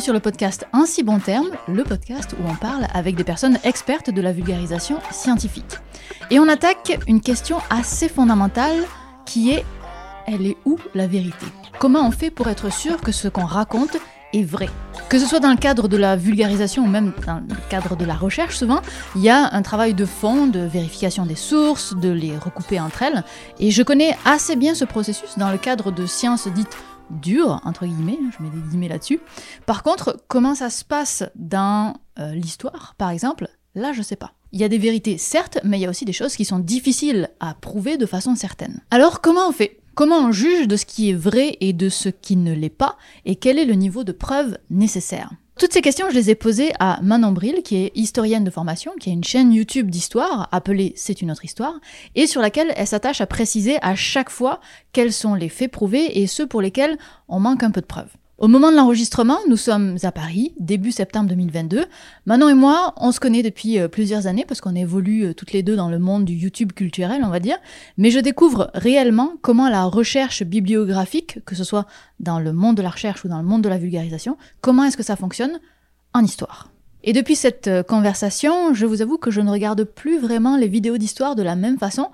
sur le podcast Un si bon terme, le podcast où on parle avec des personnes expertes de la vulgarisation scientifique. Et on attaque une question assez fondamentale qui est elle est où la vérité? Comment on fait pour être sûr que ce qu'on raconte est vrai? Que ce soit dans le cadre de la vulgarisation ou même dans le cadre de la recherche, souvent, il y a un travail de fond, de vérification des sources, de les recouper entre elles. Et je connais assez bien ce processus dans le cadre de sciences dites dures, entre guillemets, je mets des guillemets là-dessus. Par contre, comment ça se passe dans euh, l'histoire, par exemple, là, je sais pas. Il y a des vérités, certes, mais il y a aussi des choses qui sont difficiles à prouver de façon certaine. Alors, comment on fait? Comment on juge de ce qui est vrai et de ce qui ne l'est pas? Et quel est le niveau de preuve nécessaire? Toutes ces questions, je les ai posées à Manon Bril, qui est historienne de formation, qui a une chaîne YouTube d'histoire appelée C'est une autre histoire, et sur laquelle elle s'attache à préciser à chaque fois quels sont les faits prouvés et ceux pour lesquels on manque un peu de preuves. Au moment de l'enregistrement, nous sommes à Paris, début septembre 2022. Manon et moi, on se connaît depuis euh, plusieurs années parce qu'on évolue euh, toutes les deux dans le monde du YouTube culturel, on va dire. Mais je découvre réellement comment la recherche bibliographique, que ce soit dans le monde de la recherche ou dans le monde de la vulgarisation, comment est-ce que ça fonctionne en histoire. Et depuis cette euh, conversation, je vous avoue que je ne regarde plus vraiment les vidéos d'histoire de la même façon.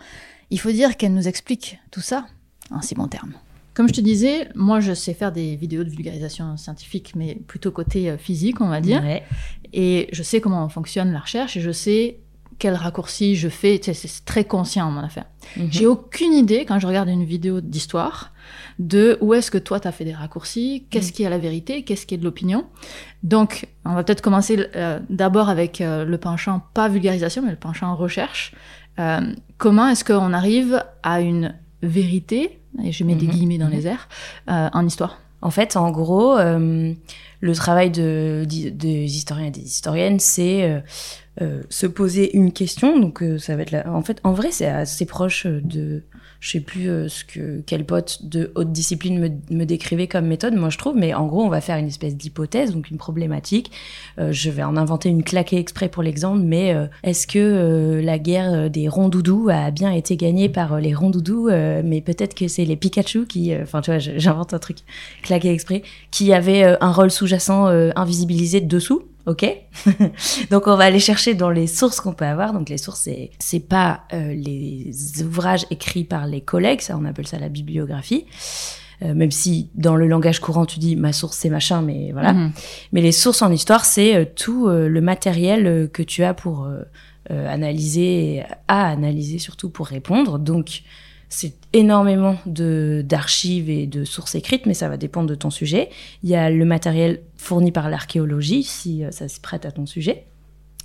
Il faut dire qu'elle nous explique tout ça en si bons termes. Comme je te disais, moi je sais faire des vidéos de vulgarisation scientifique, mais plutôt côté euh, physique, on va dire. Et je sais comment fonctionne la recherche et je sais quel raccourci je fais. c'est très conscient mon affaire. Mhm. J'ai aucune idée quand je regarde une vidéo d'histoire de où est-ce que toi tu as fait des raccourcis, qu'est-ce mhm. qui est la vérité, qu'est-ce qui est de l'opinion. Donc, on va peut-être commencer euh, d'abord avec euh, le penchant pas vulgarisation, mais le penchant recherche. comment est-ce qu'on arrive à une vérité et je mets des mhm. guillemets dans mhm. les airs, euh, en histoire. En fait, en gros, euh, le travail de, des historiens et des historiennes, c'est euh, se poser une question. Donc, ça va être là. En fait, en vrai, c'est assez proche de je sais plus euh, ce que quel pote de haute discipline me, décrivait comme méthode, moi je trouve, mais en gros on va faire une espèce d'hypothèse, donc une problématique. Euh, je vais en inventer une claquée exprès pour l'exemple, mais euh, est-ce que la guerre des rondoudous a bien été gagnée par les rondoudous, mais peut-être que c'est les Pikachu qui, enfin tu vois, j'invente un truc claqué exprès, qui avait un rôle sous-jacent invisibilisé dessous? Ok Donc on va aller chercher dans les sources qu'on peut avoir. Donc les sources, c'est c'est pas euh, les ouvrages écrits par les collègues, ça on appelle ça la bibliographie. Euh, même si dans le langage courant tu dis ma source c'est machin, mais voilà. Mhm. Mais les sources en histoire, c'est euh, tout le matériel que tu as pour analyser, à analyser surtout pour répondre. Donc c'est énormément d'archives et de sources écrites, mais ça va dépendre de ton sujet. Il y a le matériel fourni par l'archéologie, si euh, ça se prête à ton sujet.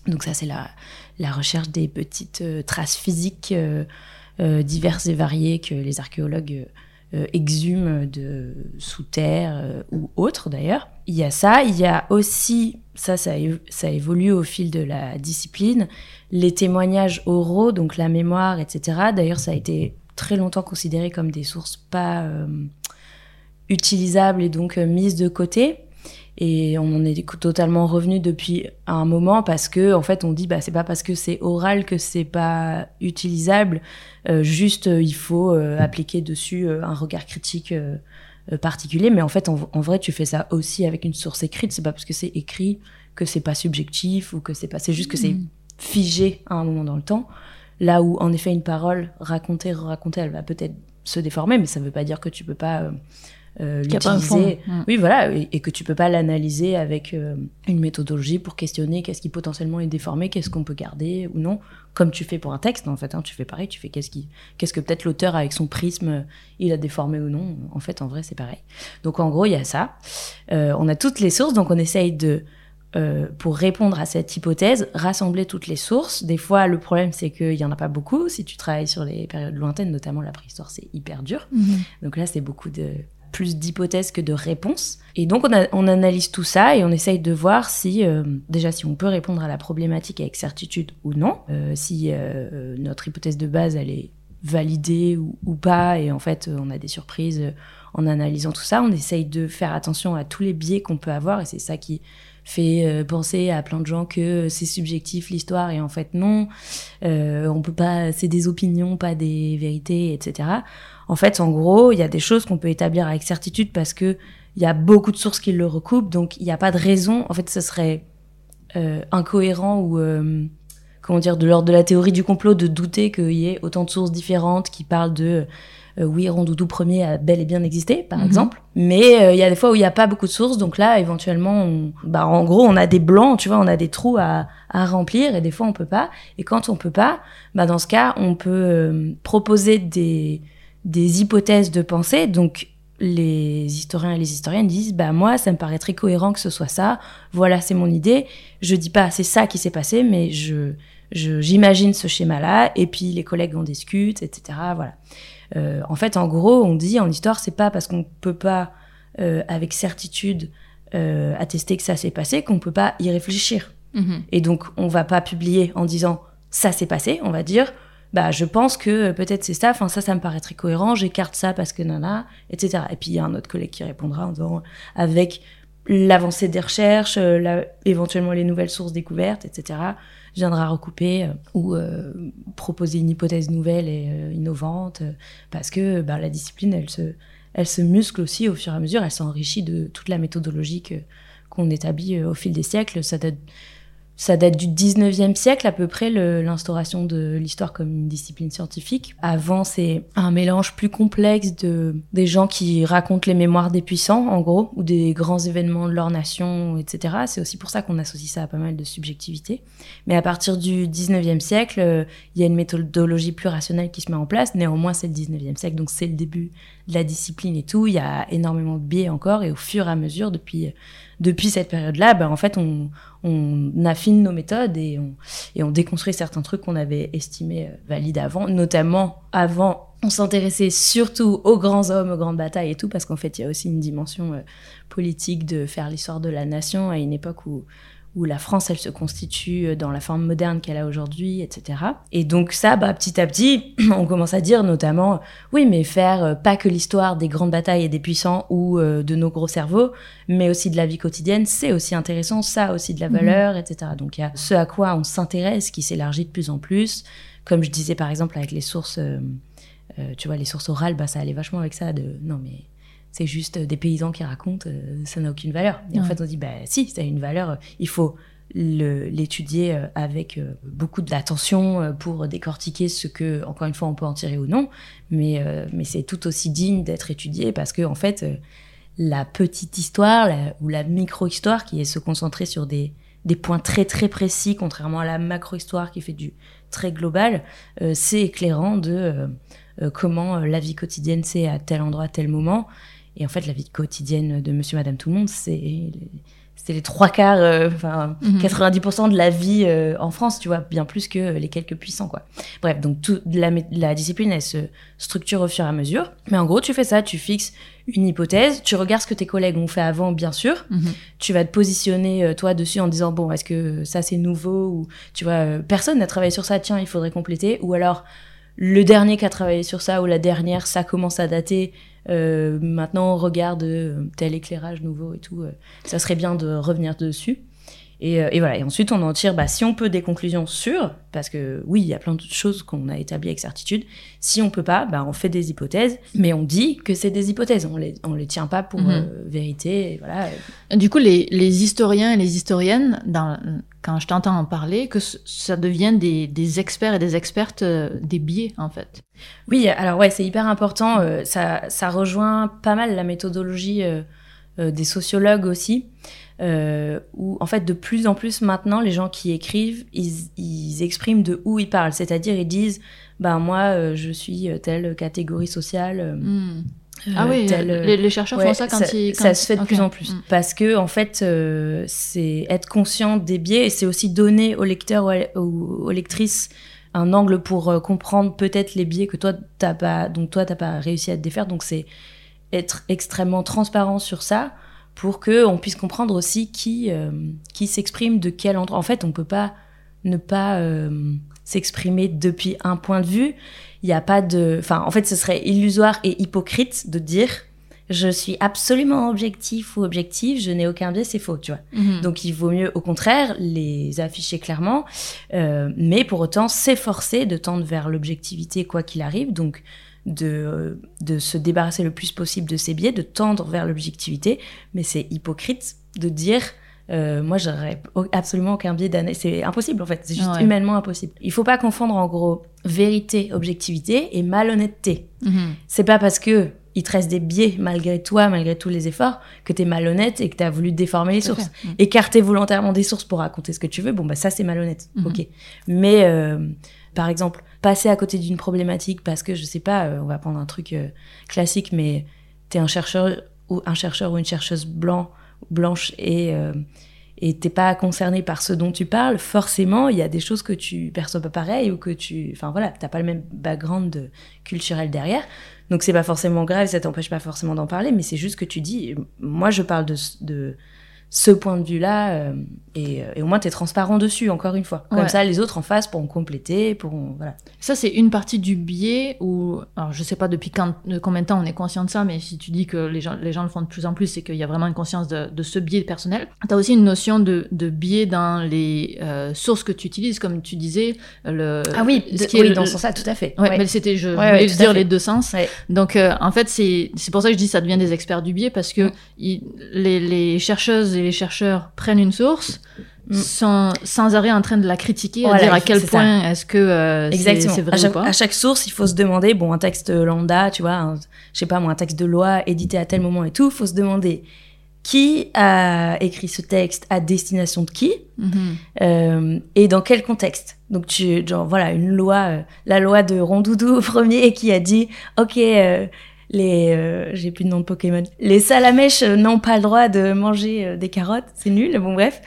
Donc ça, c'est la, la recherche des petites euh, traces physiques euh, diverses et variées que les archéologues exhument de sous terre ou autres d'ailleurs. Il y a ça, il y a aussi, ça, ça, ça évolue au fil de la discipline, les témoignages oraux, donc la mémoire, etc. D'ailleurs, ça a été très longtemps considérées comme des sources pas euh, utilisables et donc euh, mises de côté. Et on en est totalement revenu depuis un moment parce que en fait on dit bah c'est pas parce que c'est oral que c'est pas utilisable. Euh, juste il faut appliquer dessus un regard critique particulier. Mais en fait en, vrai tu fais ça aussi avec une source écrite. C'est pas parce que c'est écrit que c'est pas subjectif ou que c'est pas. C'est juste que c'est mmh. figé à un moment dans le temps. Là où, en effet, une parole racontée, racontée, elle va peut-être se déformer, mais ça ne veut pas dire que tu peux pas euh, euh l'utiliser. Mm. Oui, voilà, et, que tu peux pas l'analyser avec euh, une méthodologie pour questionner qu'est-ce qui potentiellement est déformé, qu'est-ce qu'on peut garder ou non, comme tu fais pour un texte, en fait. Hein, tu fais pareil, tu fais qu'est-ce qui, qu'est-ce que peut-être l'auteur avec son prisme, il a déformé ou non. En fait, en vrai, c'est pareil. Donc, en gros, il y a ça. Euh, on a toutes les sources, donc on essaye de euh, pour répondre à cette hypothèse, rassembler toutes les sources. Des fois, le problème, c'est qu'il n'y en a pas beaucoup. Si tu travailles sur les périodes lointaines, notamment la préhistoire, c'est hyper dur. Mhm. Donc là, c'est beaucoup de plus d'hypothèses que de réponses. Et donc, on, analyse tout ça et on essaye de voir si, euh, déjà, si on peut répondre à la problématique avec certitude ou non, euh, si notre hypothèse de base, elle est validée ou, ou, pas, et en fait, on a des surprises en analysant tout ça. On essaye de faire attention à tous les biais qu'on peut avoir, et c'est ça qui fait euh, penser à plein de gens que c'est subjectif l'histoire et en fait non, euh, on peut pas, c'est des opinions, pas des vérités, etc. En fait, en gros, il y a des choses qu'on peut établir avec certitude parce que il y a beaucoup de sources qui le recoupent, donc il n'y a pas de raison. En fait, ce serait euh, incohérent ou euh, comment dire de l'ordre de la théorie du complot de douter qu'il y ait autant de sources différentes qui parlent de euh, oui, Rondoudou premier a bel et bien existé, par Mhm. exemple. Mais euh, il y a des fois où il n'y a pas beaucoup de sources, donc là, éventuellement, on- bah, en gros, on a des blancs, tu vois, on a des trous à, à remplir, et des fois, on peut pas. Et quand on peut pas, bah, dans ce cas, on peut euh, proposer des, des hypothèses de pensée. Donc, les historiens et les historiennes disent, bah, moi, ça me paraît très cohérent que ce soit ça. Voilà, c'est mon idée. Je dis pas, c'est ça qui s'est passé, mais je, j'imagine ce schéma-là, et puis les collègues en discutent, etc. Voilà. Euh, en fait, en gros, on dit en histoire, c'est pas parce qu'on peut pas euh, avec certitude euh, attester que ça s'est passé qu'on peut pas y réfléchir. Mhm. Et donc, on va pas publier en disant ça s'est passé. On va dire bah je pense que euh, peut-être c'est ça. Enfin ça, ça me paraît très cohérent. J'écarte ça parce que nana, etc. Et puis il y a un autre collègue qui répondra en disant avec l'avancée des recherches, euh, la- éventuellement les nouvelles sources découvertes, etc. viendra recouper euh, ou euh, proposer une hypothèse nouvelle et euh, innovante parce que bah, la discipline, elle se, muscle aussi au fur et à mesure. Elle s'enrichit de toute la méthodologie qu'on établit au fil des siècles. Ça date du 19e siècle à peu près, l'instauration de l'histoire comme une discipline scientifique. Avant, c'est un mélange plus complexe de des gens qui racontent les mémoires des puissants, en gros, ou des grands événements de leur nation, etc. C'est aussi pour ça qu'on associe ça à pas mal de subjectivité. Mais à partir du 19e siècle, euh, il y a une méthodologie plus rationnelle qui se met en place. Néanmoins, c'est le 19e siècle, donc c'est le début la discipline et tout. Il y a énormément de biais encore, et au fur et à mesure, depuis, depuis cette période-là, ben, en fait, on, on affine nos méthodes et on, et on déconstruit certains trucs qu'on avait estimés euh, valides avant, notamment avant. On s'intéressait surtout aux grands hommes, aux grandes batailles et tout, parce qu'en fait, il y a aussi une dimension euh, politique de faire l'histoire de la nation à une époque où, où la France, elle se constitue euh, dans la forme moderne qu'elle a aujourd'hui, etc. Et donc ça, bah, petit à petit, on commence à dire notamment, oui, mais faire euh, pas que l'histoire des grandes batailles et des puissants ou euh, de nos gros cerveaux, mais aussi de la vie quotidienne, c'est aussi intéressant, ça a aussi de la Mhm. valeur, etc. Donc il y a ce à quoi on s'intéresse qui s'élargit de plus en plus. Comme je disais par exemple avec les sources, euh, euh, tu vois, les sources orales, bah, ça allait vachement avec ça de non mais c'est juste des paysans qui racontent, euh, ça n'a aucune valeur. Et en fait on dit bah si, ça a une valeur, euh, il faut l'étudier euh, avec beaucoup d'attention pour décortiquer ce que, encore une fois, on peut en tirer ou non, mais, euh, mais c'est tout aussi digne d'être étudié parce que, en fait, euh, la petite histoire la- ou la micro-histoire qui est se concentrer sur des, des points très très précis, contrairement à la macro-histoire qui fait du très global, euh, c'est éclairant de comment la vie quotidienne c'est à tel endroit, à tel moment. Et en fait, la vie quotidienne de monsieur, madame, tout le monde, c'est c'est les trois quarts, euh, enfin Mhm. 90% de la vie euh, en France, tu vois, bien plus que les quelques puissants, quoi. Bref, donc tout, la, discipline, elle se structure au fur et à mesure. Mais en gros, tu fais ça, tu fixes une hypothèse, tu regardes ce que tes collègues ont fait avant, bien sûr. Mhm. Tu vas te positionner, euh, toi, dessus en disant, bon, est-ce que ça, c'est nouveau Ou, tu vois, euh, personne n'a travaillé sur ça, tiens, il faudrait compléter. Ou alors, le dernier qui a travaillé sur ça, ou la dernière, ça commence à dater. Euh, maintenant, on regarde euh, tel éclairage nouveau et tout. euh, ça serait bien de revenir dessus. Et, euh, et voilà. Et ensuite, on en tire, bah, si on peut, des conclusions sûres, parce que oui, il y a plein de choses qu'on a établies avec certitude. Si on peut pas, bah, on fait des hypothèses, mais on dit que c'est des hypothèses. On les, on les tient pas pour Mhm. euh, vérité. Et voilà. Du coup, les, les historiens et les historiennes, dans, quand je t'entends en parler, que ça devienne des, des experts et des expertes euh, des biais, en fait. Oui, alors ouais, c'est hyper important. euh, ça, ça rejoint pas mal la méthodologie des sociologues aussi, euh, où en fait de plus en plus maintenant, les gens qui écrivent, ils, ils expriment de où ils parlent, c'est-à-dire ils disent, ben moi, euh, je suis euh, telle catégorie sociale. euh, Ah euh, oui, les, les chercheurs Ouais, font ça quand ils... ça quand- se fait de plus en plus. Mm. Parce que, en fait, euh, c'est être conscient des biais et c'est aussi donner au lecteur ou aux lectrices un angle pour euh, comprendre peut-être les biais que toi, t'as pas, donc toi, t'as pas réussi à te défaire. Donc, c'est être extrêmement transparent sur ça pour que on puisse comprendre aussi qui, euh, qui s'exprime de quel endroit. En fait, on peut pas ne pas euh, s'exprimer depuis un point de vue. Il n'y a pas de, enfin, en fait, ce serait illusoire et hypocrite de dire je suis absolument objectif ou objective, je n'ai aucun biais, c'est faux, tu vois. Mhm. Donc il vaut mieux, au contraire, les afficher clairement, euh, mais pour autant s'efforcer de tendre vers l'objectivité quoi qu'il arrive. Donc de, euh, de se débarrasser le plus possible de ces biais, de tendre vers l'objectivité, mais c'est hypocrite de dire euh, moi j'aurais absolument aucun biais d'année, c'est impossible en fait, c'est juste humainement impossible. Il faut pas confondre en gros vérité, objectivité et malhonnêteté. Mhm. C'est pas parce que il te reste des biais malgré toi, malgré tous les efforts, que tu es malhonnête et que tu as voulu déformer les sources. Mm. Écarter volontairement des sources pour raconter ce que tu veux, bon, bah ça c'est malhonnête. Mm-hmm. Ok. Mais, euh, par exemple, passer à côté d'une problématique parce que, je sais pas, euh, on va prendre un truc euh, classique, mais tu es un chercheur ou, un chercheur ou une chercheuse blanc, blanche et et t'es pas concerné par ce dont tu parles, forcément, il y a des choses que tu perçois pas pareil ou que tu, enfin voilà, t'as pas le même background culturel derrière. Donc c'est pas forcément grave, ça t'empêche pas forcément d'en parler, mais c'est juste que tu dis, moi je parle de, de ce point de vue-là, euh, et, euh, et, au moins tu es transparent dessus, encore une fois. Comme ça, les autres en face pourront compléter, pourront. Voilà. Ça, c'est une partie du biais où. Alors, je sais pas depuis quand, combien de temps on est conscient de ça, mais si tu dis que les gens, les gens le font de plus en plus, c'est qu'il y a vraiment une conscience de, de ce biais personnel. Tu as aussi une notion de, de biais dans les euh, sources que tu utilises, comme tu disais. Le, ah oui, ce qui est dans ce sens-là, tout à fait. Ouais, mais c'était, je voulais dire les deux sens. Donc, en fait, c'est pour ça que je dis ça devient des experts du biais, parce que mm. les, les chercheuses les chercheurs prennent une source. Sans, sans arrêt en train de la critiquer, à dire à quel point est-ce que euh, c'est vrai à chaque, ou pas. À chaque source, il faut se demander, bon, un texte lambda, tu vois, je sais pas moi, un texte de loi édité à tel moment et tout, faut se demander qui a écrit ce texte à destination de qui mm-hmm. euh, et dans quel contexte. Donc tu genre voilà une loi, euh, la loi de Rondoudou au premier qui a dit ok les euh, j'ai plus de nom de Pokémon. Les salamèches euh, n'ont pas le droit de manger euh, des carottes, c'est nul. Bon bref,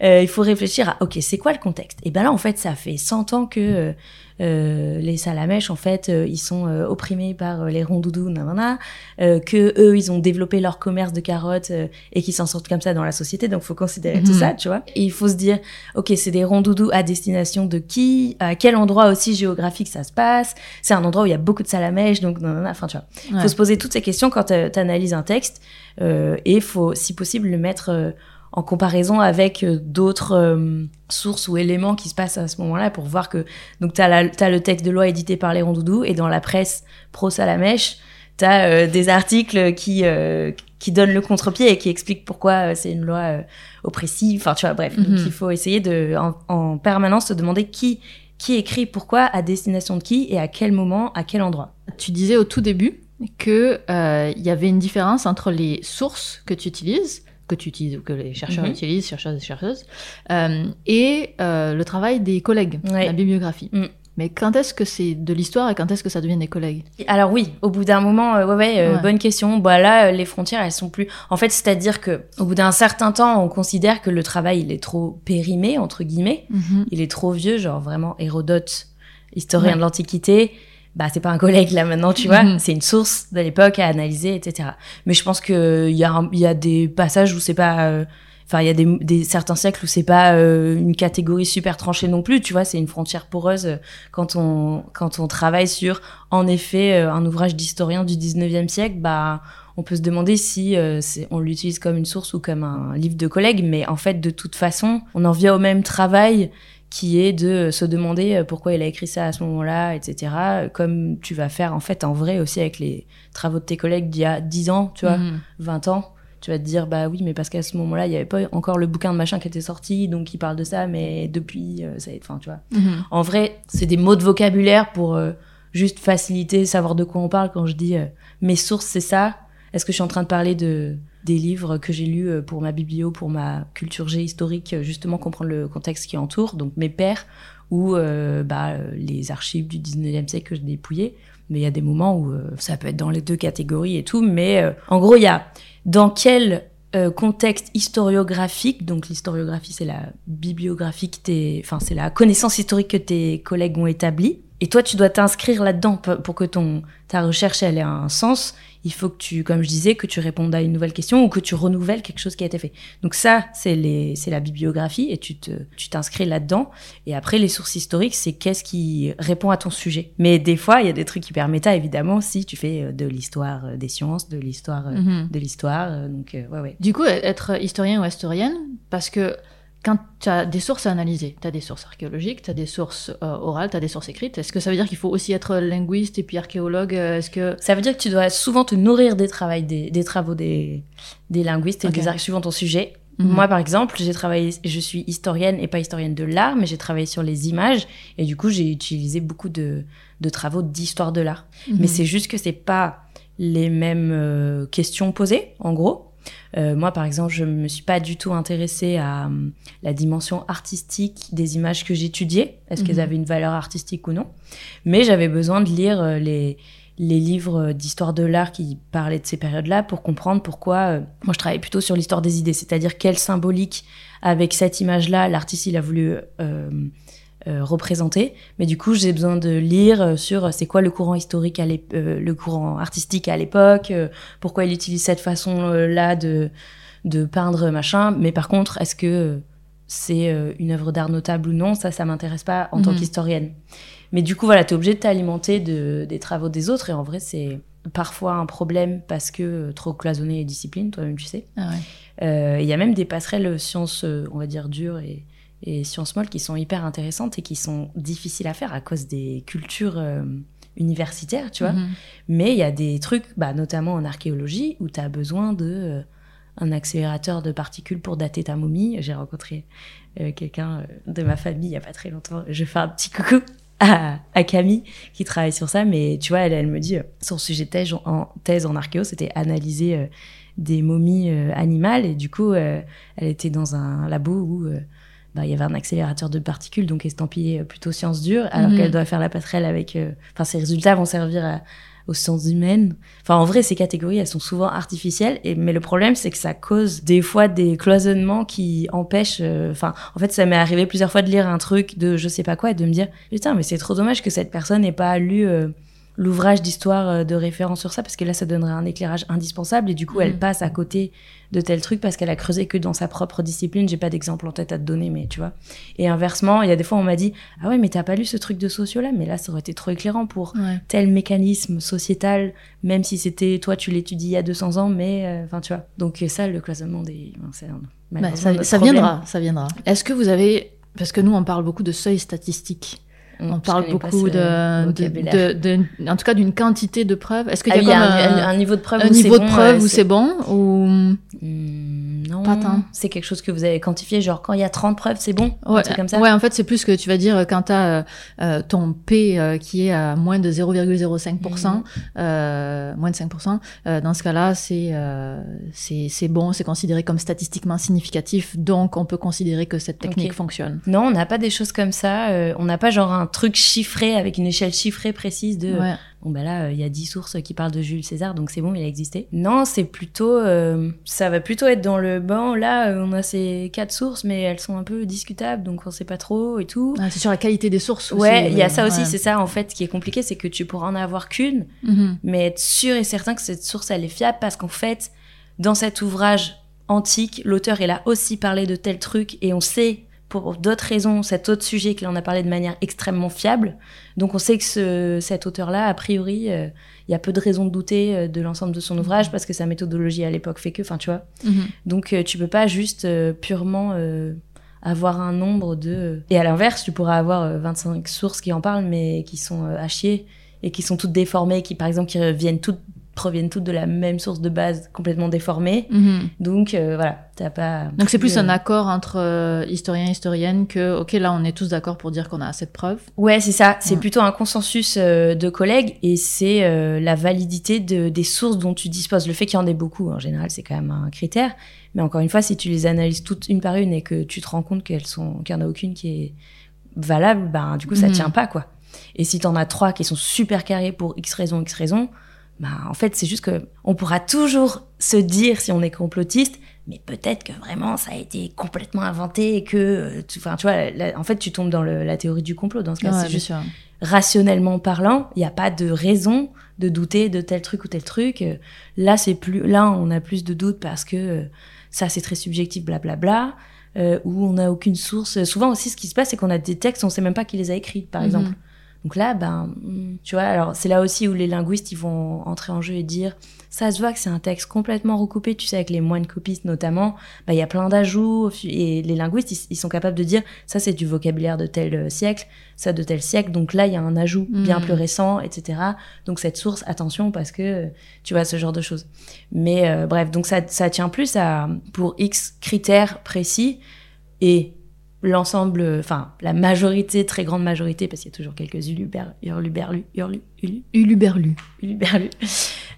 il faut réfléchir à OK, c'est quoi le contexte? Et ben là en fait, ça fait 100 ans que euh, les salamèches, en fait, euh, ils sont euh, opprimés par les rondoudous, nanana, que eux, ils ont développé leur commerce de carottes et qu'ils s'en sortent comme ça dans la société. Donc, faut considérer tout mhm. ça, tu vois. Et il faut se dire, ok, c'est des rondoudous à destination de qui? À quel endroit aussi géographique ça se passe? C'est un endroit où il y a beaucoup de salamèches, donc nanana. Enfin, tu vois. Il faut se poser toutes ces questions quand tu analyses un texte et il faut, si possible, le mettre en comparaison avec euh, d'autres euh, sources ou éléments qui se passent à ce moment-là pour voir que donc tu as, le texte de loi édité par les rondoudous et dans la presse pro salamèche tu as euh, des articles qui qui donnent le contre-pied et qui expliquent pourquoi c'est une loi oppressive. Enfin tu vois bref. Donc mhm. il faut essayer de en, permanence se demander qui qui écrit pourquoi à destination de qui et à quel moment à quel endroit. Tu disais au tout début que il y avait une différence entre les sources que tu utilises que tu utilises, que les chercheurs mhm. utilisent, chercheurs et chercheuses, euh, et euh, le travail des collègues, la bibliographie. Mm. Mais quand est-ce que c'est de l'histoire et quand est-ce que ça devient des collègues? Alors oui, au bout d'un moment, euh, ouais, ouais, bonne question. Bah là, les frontières, elles sont plus. En fait, c'est-à-dire que au bout d'un certain temps, on considère que le travail, il est trop périmé entre guillemets, mhm. il est trop vieux, genre vraiment Hérodote, historien de l'Antiquité bah c'est pas un collègue là maintenant tu vois. Mhm. c'est une source de l'époque à analyser etc mais je pense que il y a il y a des passages où c'est pas euh, enfin il y a des, des, certains siècles où c'est pas euh, une catégorie super tranchée non plus tu vois. C'est une frontière poreuse euh, quand on quand on travaille sur en effet un ouvrage d'historien du 19e siècle bah on peut se demander si on l'utilise comme une source ou comme un livre de collègue mais en fait de toute façon on en vient au même travail qui est de se demander euh, pourquoi il a écrit ça à ce moment-là, etc. Comme tu vas faire en fait en vrai aussi avec les travaux de tes collègues d'il y a 10 ans, tu vois, 20 mhm. ans. Tu vas te dire, bah oui, mais parce qu'à ce moment-là, il n'y avait pas encore le bouquin de machin qui était sorti, donc il parle de ça, mais depuis, euh, ça enfin, tu vois. Mhm. En vrai, c'est des mots de vocabulaire pour euh, juste faciliter, savoir de quoi on parle quand je dis mes sources, c'est ça. Est-ce que je suis en train de parler de des livres que j'ai lus euh, pour ma biblio, pour ma culture G historique, euh, justement comprendre le contexte qui entoure, donc mes pères ou euh, bah, les archives du 19e siècle que je dépouillais. Mais il y a des moments où ça peut être dans les deux catégories et tout. Mais en gros, il y a dans quel contexte historiographique, donc l'historiographie c'est la bibliographie que enfin c'est la connaissance historique que tes collègues ont établie, et toi tu dois t'inscrire là-dedans pour que ton ta recherche ait un sens il faut que tu, comme je disais, que tu répondes à une nouvelle question ou que tu renouvelles quelque chose qui a été fait. Donc ça, c'est les, c'est la bibliographie et tu te, tu t'inscris là-dedans. Et après, les sources historiques, c'est qu'est-ce qui répond à ton sujet. Mais des fois, il y a des trucs hyper méta, évidemment, si tu fais euh, de l'histoire euh, des sciences, de l'histoire, euh, mhm. de l'histoire. Donc, ouais, ouais. Du coup, être historien ou historienne, parce que quand tu as des sources à analyser, tu as des sources archéologiques, tu as des sources euh, orales, tu as des sources écrites, est-ce que ça veut dire qu'il faut aussi être linguiste et puis archéologue Est-ce que ça veut dire que tu dois souvent te nourrir des, travaux des, des travaux des, des linguistes et des archives suivant ton sujet Mhm. Moi, par exemple, j'ai travaillé, je suis historienne et pas historienne de l'art, mais j'ai travaillé sur les images et du coup, j'ai utilisé beaucoup de, de travaux d'histoire de l'art. Mhm. Mais c'est juste que c'est pas les mêmes euh, questions posées, en gros. Euh, moi, par exemple, je me suis pas du tout intéressée à euh, la dimension artistique des images que j'étudiais. Est-ce qu'elles mhm. avaient une valeur artistique ou non Mais j'avais besoin de lire les les livres d'histoire de l'art qui parlaient de ces périodes-là pour comprendre pourquoi. Euh, moi, je travaillais plutôt sur l'histoire des idées, c'est-à-dire quelle symbolique avec cette image-là l'artiste il a voulu euh, euh, représenter. Mais du coup, j'ai besoin de lire sur c'est quoi le courant historique, à le courant artistique à l'époque, pourquoi il utilise cette façon-là de de peindre machin. Mais par contre, est-ce que c'est une œuvre d'art notable ou non? Ça, ça m'intéresse pas en tant mhm. qu'historienne. Mais du coup, voilà, tu es obligé de t'alimenter de, des travaux des autres. Et en vrai, c'est parfois un problème parce que euh, trop cloisonné les disciplines, toi-même, tu sais. Ah euh, il y a même des passerelles sciences, euh, on va dire, dures et, et sciences molles qui sont hyper intéressantes et qui sont difficiles à faire à cause des cultures universitaires, tu vois. Mhm. Mais il y a des trucs, bah, notamment en archéologie, où tu as besoin de un accélérateur de particules pour dater ta momie. J'ai rencontré quelqu'un de ma famille il y a pas très longtemps. Je fais un petit coucou à, Camille qui travaille sur ça, mais tu vois, elle, elle me dit, euh, son sujet de thèse en, thèse en archéo, c'était analyser euh, des momies euh, animales, et du coup, elle était dans un labo où bah, il y avait un accélérateur de particules, donc estampillé plutôt sciences dures, alors mhm. qu'elle doit faire la passerelle avec... Enfin, ses résultats vont servir à, aux sciences humaines. Enfin, en vrai, ces catégories, elles sont souvent artificielles. Et, mais le problème, c'est que ça cause des fois des cloisonnements qui empêchent. Euh, enfin, en fait, ça m'est arrivé plusieurs fois de lire un truc de je sais pas quoi et de me dire putain, mais c'est trop dommage que cette personne n'ait pas lu. Euh, l'ouvrage d'histoire euh, de référence sur ça parce que là ça donnerait un éclairage indispensable et du coup elle mm. passe à côté de tel truc parce qu'elle a creusé que dans sa propre discipline. J'ai pas d'exemple en tête à te donner mais tu vois. Et inversement il y a des fois on m'a dit ah ouais mais t'as pas lu ce truc de socio là mais là ça aurait été trop éclairant pour tel mécanisme sociétal même si c'était toi tu l'étudies il y a 200 ans mais euh, enfin tu vois. Donc ça le cloisonnement des bah, ça, ça viendra ça viendra. Est-ce que vous avez parce que nous on parle beaucoup de seuil statistique on parle beaucoup de, de, de, en tout cas, d'une quantité de preuves. Est-ce qu'il y a, ah un, niveau de preuve un niveau de preuve où c'est bon ou mm, non C'est quelque chose que vous avez quantifié, genre quand il y a 30 preuves, c'est bon Ouais, comme ça. Ouais, en fait, c'est plus que tu vas dire quand tu as euh, euh, ton P euh, qui est à moins de 0,05%, mm. moins de 5%. dans ce cas-là, c'est c'est bon, c'est considéré comme statistiquement significatif, donc on peut considérer que cette technique fonctionne. Non, on n'a pas des choses comme ça. on n'a pas genre un truc chiffré avec une échelle chiffrée précise de bon ben là il y a 10 sources qui parlent de Jules César donc c'est bon il a existé. Non c'est plutôt euh, ça va plutôt être dans le banc. Là on a ces quatre sources mais elles sont un peu discutables donc on sait pas trop et tout. Ah, c'est sur la qualité des sources ouais il y a ça aussi c'est ça en fait ce qui est compliqué c'est que tu pourras en avoir qu'une mm-hmm. mais être sûr et certain que cette source elle est fiable parce qu'en fait dans cet ouvrage antique l'auteur il a aussi parlé de tel truc et on sait pour d'autres raisons cet autre sujet qu'il en a parlé de manière extrêmement fiable. Donc on sait que ce, cet auteur-là, a priori, euh, il y a peu de raisons de douter euh, de l'ensemble de son ouvrage parce que sa méthodologie à l'époque fait que, enfin tu vois. Mhm. Donc euh, tu peux pas juste purement avoir un nombre de... Et à l'inverse, tu pourras avoir 25 sources qui en parlent mais qui sont à chier et qui sont toutes déformées, qui par exemple qui viennent toutes proviennent toutes de la même source de base complètement déformée. Mhm. Donc euh, voilà, t'as pas. Donc c'est plus un accord entre euh, historiens et historiennes que, ok, là on est tous d'accord pour dire qu'on a assez de preuves. Ouais, c'est ça. C'est plutôt un consensus euh, de collègues et c'est la validité de, des sources dont tu disposes. Le fait qu'il y en ait beaucoup, en général, c'est quand même un critère. Mais encore une fois, si tu les analyses toutes une par une et que tu te rends compte qu'elles sont, qu'il n'y en a aucune qui est valable, ben du coup ça mhm. tient pas quoi. Et si t'en as trois qui sont super carrés pour X raison, X raison, bah, en fait, c'est juste que on pourra toujours se dire si on est complotiste, mais peut-être que vraiment ça a été complètement inventé et que, euh, enfin, tu vois, en fait, tu tombes dans la théorie du complot dans ce cas. c'est juste rationnellement parlant, il n'y a pas de raison de douter de tel truc ou tel truc. Là, c'est plus, là, on a plus de doutes parce que euh, ça, c'est très subjectif, blablabla. Euh, où on n'a aucune source. Souvent aussi, ce qui se passe, c'est qu'on a des textes, on ne sait même pas qui les a écrits, par mhm. exemple. Donc là, ben, tu vois, alors c'est là aussi où les linguistes ils vont entrer en jeu et dire ça se voit que c'est un texte complètement recoupé, tu sais, avec les moines copistes notamment, bah, il y a plein d'ajouts, et les linguistes, ils, sont capables de dire, ça c'est du vocabulaire de tel euh, siècle, ça de tel siècle, donc là il y a un ajout bien hmm. plus récent, etc. Donc cette source, attention, parce que, tu vois, ce genre de choses. Mais euh, bref, donc ça, ça tient plus à, pour X critères précis, et l'ensemble, enfin la majorité, très grande majorité, parce qu'il y a toujours quelques uluber, hurluberlus, hurlu, uluberlus, uluberlus,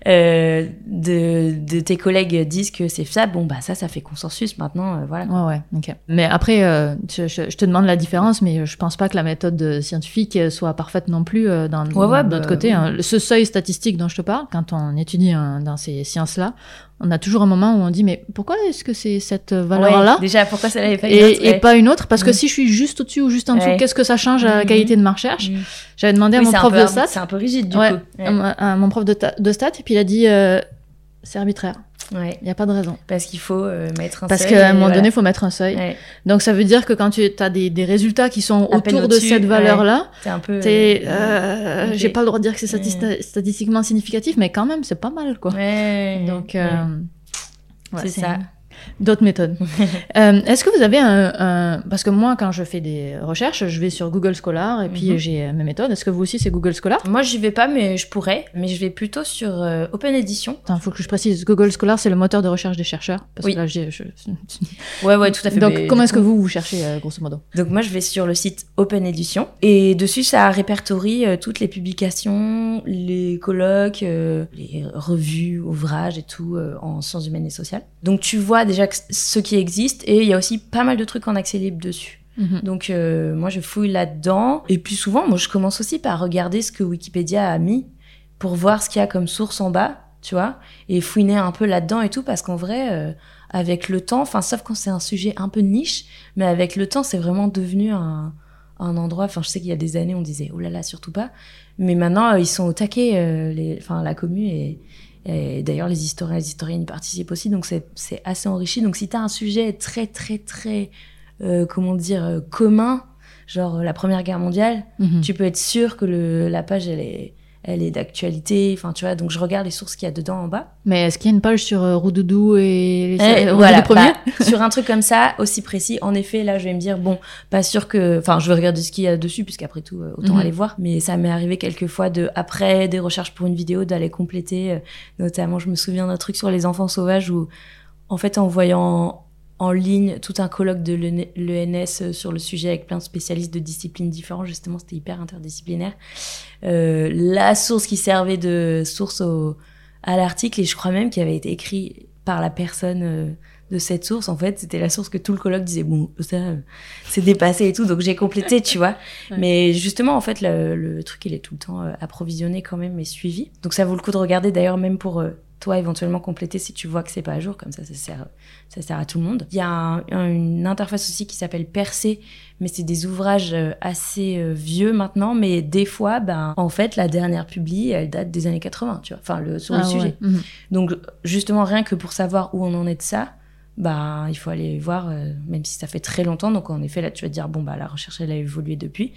euh, de, de, tes collègues disent que c'est ça, bon bah ça, ça fait consensus maintenant, euh, voilà. Ouais, ouais, ok. Mais après, euh, je, te demande la différence, mais je pense pas que la méthode scientifique soit parfaite non plus dans, ouais, d'autre bah, côté. Hein. Ce seuil statistique dont je te parle, quand on étudie dans ces sciences-là, on a toujours un moment où on dit mais pourquoi est-ce que c'est cette valeur là déjà pourquoi ça l'avait pas et, et pas une autre? Parce que si je suis juste au-dessus ou juste en dessous qu'est-ce que ça change à la mm. qualité de ma recherche? Mm. j'avais demandé à mon prof de stats c'est un peu rigide du coup à, mon prof de, de stats et puis il a dit euh, c'est arbitraire il n'y a pas de raison. Parce qu'il faut euh, mettre un Parce seuil. Parce qu'à un moment donné, il faut mettre un seuil. Donc ça veut dire que quand tu as des, des résultats qui sont autour de cette valeur-là, c'est un peu. Euh, J'ai pas le droit de dire que c'est statistiquement significatif, mais quand même, c'est pas mal, quoi. Donc. c'est ça. D'autres méthodes. euh, Est-ce que vous avez un, un, Parce que moi, quand je fais des recherches, je vais sur Google Scholar et puis mhm. j'ai mes méthodes. Est-ce que vous aussi, c'est Google Scholar? Moi, j'y vais pas, mais je pourrais. Mais je vais plutôt sur euh, Open Edition. Il faut que je précise. Google Scholar, c'est le moteur de recherche des chercheurs. Parce oui. que là, je... ouais, ouais, tout à fait. Donc, comment est-ce que vous, vous cherchez, euh, grosso modo? Donc, moi, je vais sur le site Open Edition. Et dessus, ça répertorie euh, toutes les publications, les colloques, les revues, ouvrages et tout en sciences humaines et sociales. Donc, tu vois déjà ce qui existe et il y a aussi pas mal de trucs en accès libre dessus. Mhm. Donc euh, moi je fouille là-dedans et puis souvent moi je commence aussi par regarder ce que Wikipédia a mis pour voir ce qu'il y a comme source en bas, tu vois, et fouiner un peu là-dedans et tout parce qu'en vrai euh, avec le temps, enfin sauf quand c'est un sujet un peu niche, mais avec le temps c'est vraiment devenu un, un endroit, enfin je sais qu'il y a des années on disait oh là là surtout pas, mais maintenant euh, ils sont au taquet, les, enfin la commune et et d'ailleurs, les historiens et les historiennes y participent aussi, donc c'est assez enrichi. Donc si tu as un sujet très, très, très, euh, comment dire, euh, commun, genre la Première Guerre mondiale, mhm. tu peux être sûr que le, la page, elle est, elle est d'actualité. Enfin, tu vois, donc je regarde les sources qu'il y a dedans en bas. Mais est-ce qu'il y a une page sur euh, Roudoudou et les eh, voilà, bah, Sur un truc comme ça, aussi précis, en effet, là, je vais me dire, bon, pas sûr que. Enfin, je vais regarder ce qu'il y a dessus, puisqu'après tout, euh, autant mhm. aller voir. Mais ça m'est arrivé quelques fois, de, après des recherches pour une vidéo, d'aller compléter. Euh, notamment, je me souviens d'un truc sur les enfants sauvages où, en fait, en voyant en ligne tout un colloque de l'ENS euh, sur le sujet avec plein de spécialistes de disciplines différentes. Justement, c'était hyper interdisciplinaire. Euh, la source qui servait de source au, à l'article, et je crois même qu'il avait été écrit par la personne euh, de cette source, en fait, c'était la source que tout le colloque disait, bon, ça, euh, c'est dépassé et tout, donc j'ai complété, tu vois. Mais justement, en fait, le, le, truc, il est tout le temps approvisionné quand même et suivi. Donc ça vaut le coup de regarder, d'ailleurs, même pour toi éventuellement compléter si tu vois que c'est pas à jour, comme ça, ça sert, ça sert à tout le monde. Il y a une interface aussi qui s'appelle Percé, mais c'est des ouvrages euh, assez euh, vieux maintenant, mais des fois, ben, en fait, la dernière publie, elle date des années 80, tu vois, enfin, le, sur le ah sujet. Mhm. Donc, justement, rien que pour savoir où on en est de ça, bah, il faut aller voir, euh, même si ça fait très longtemps. Donc, en effet, là, tu vas te dire, bon, bah, la recherche, elle a évolué depuis.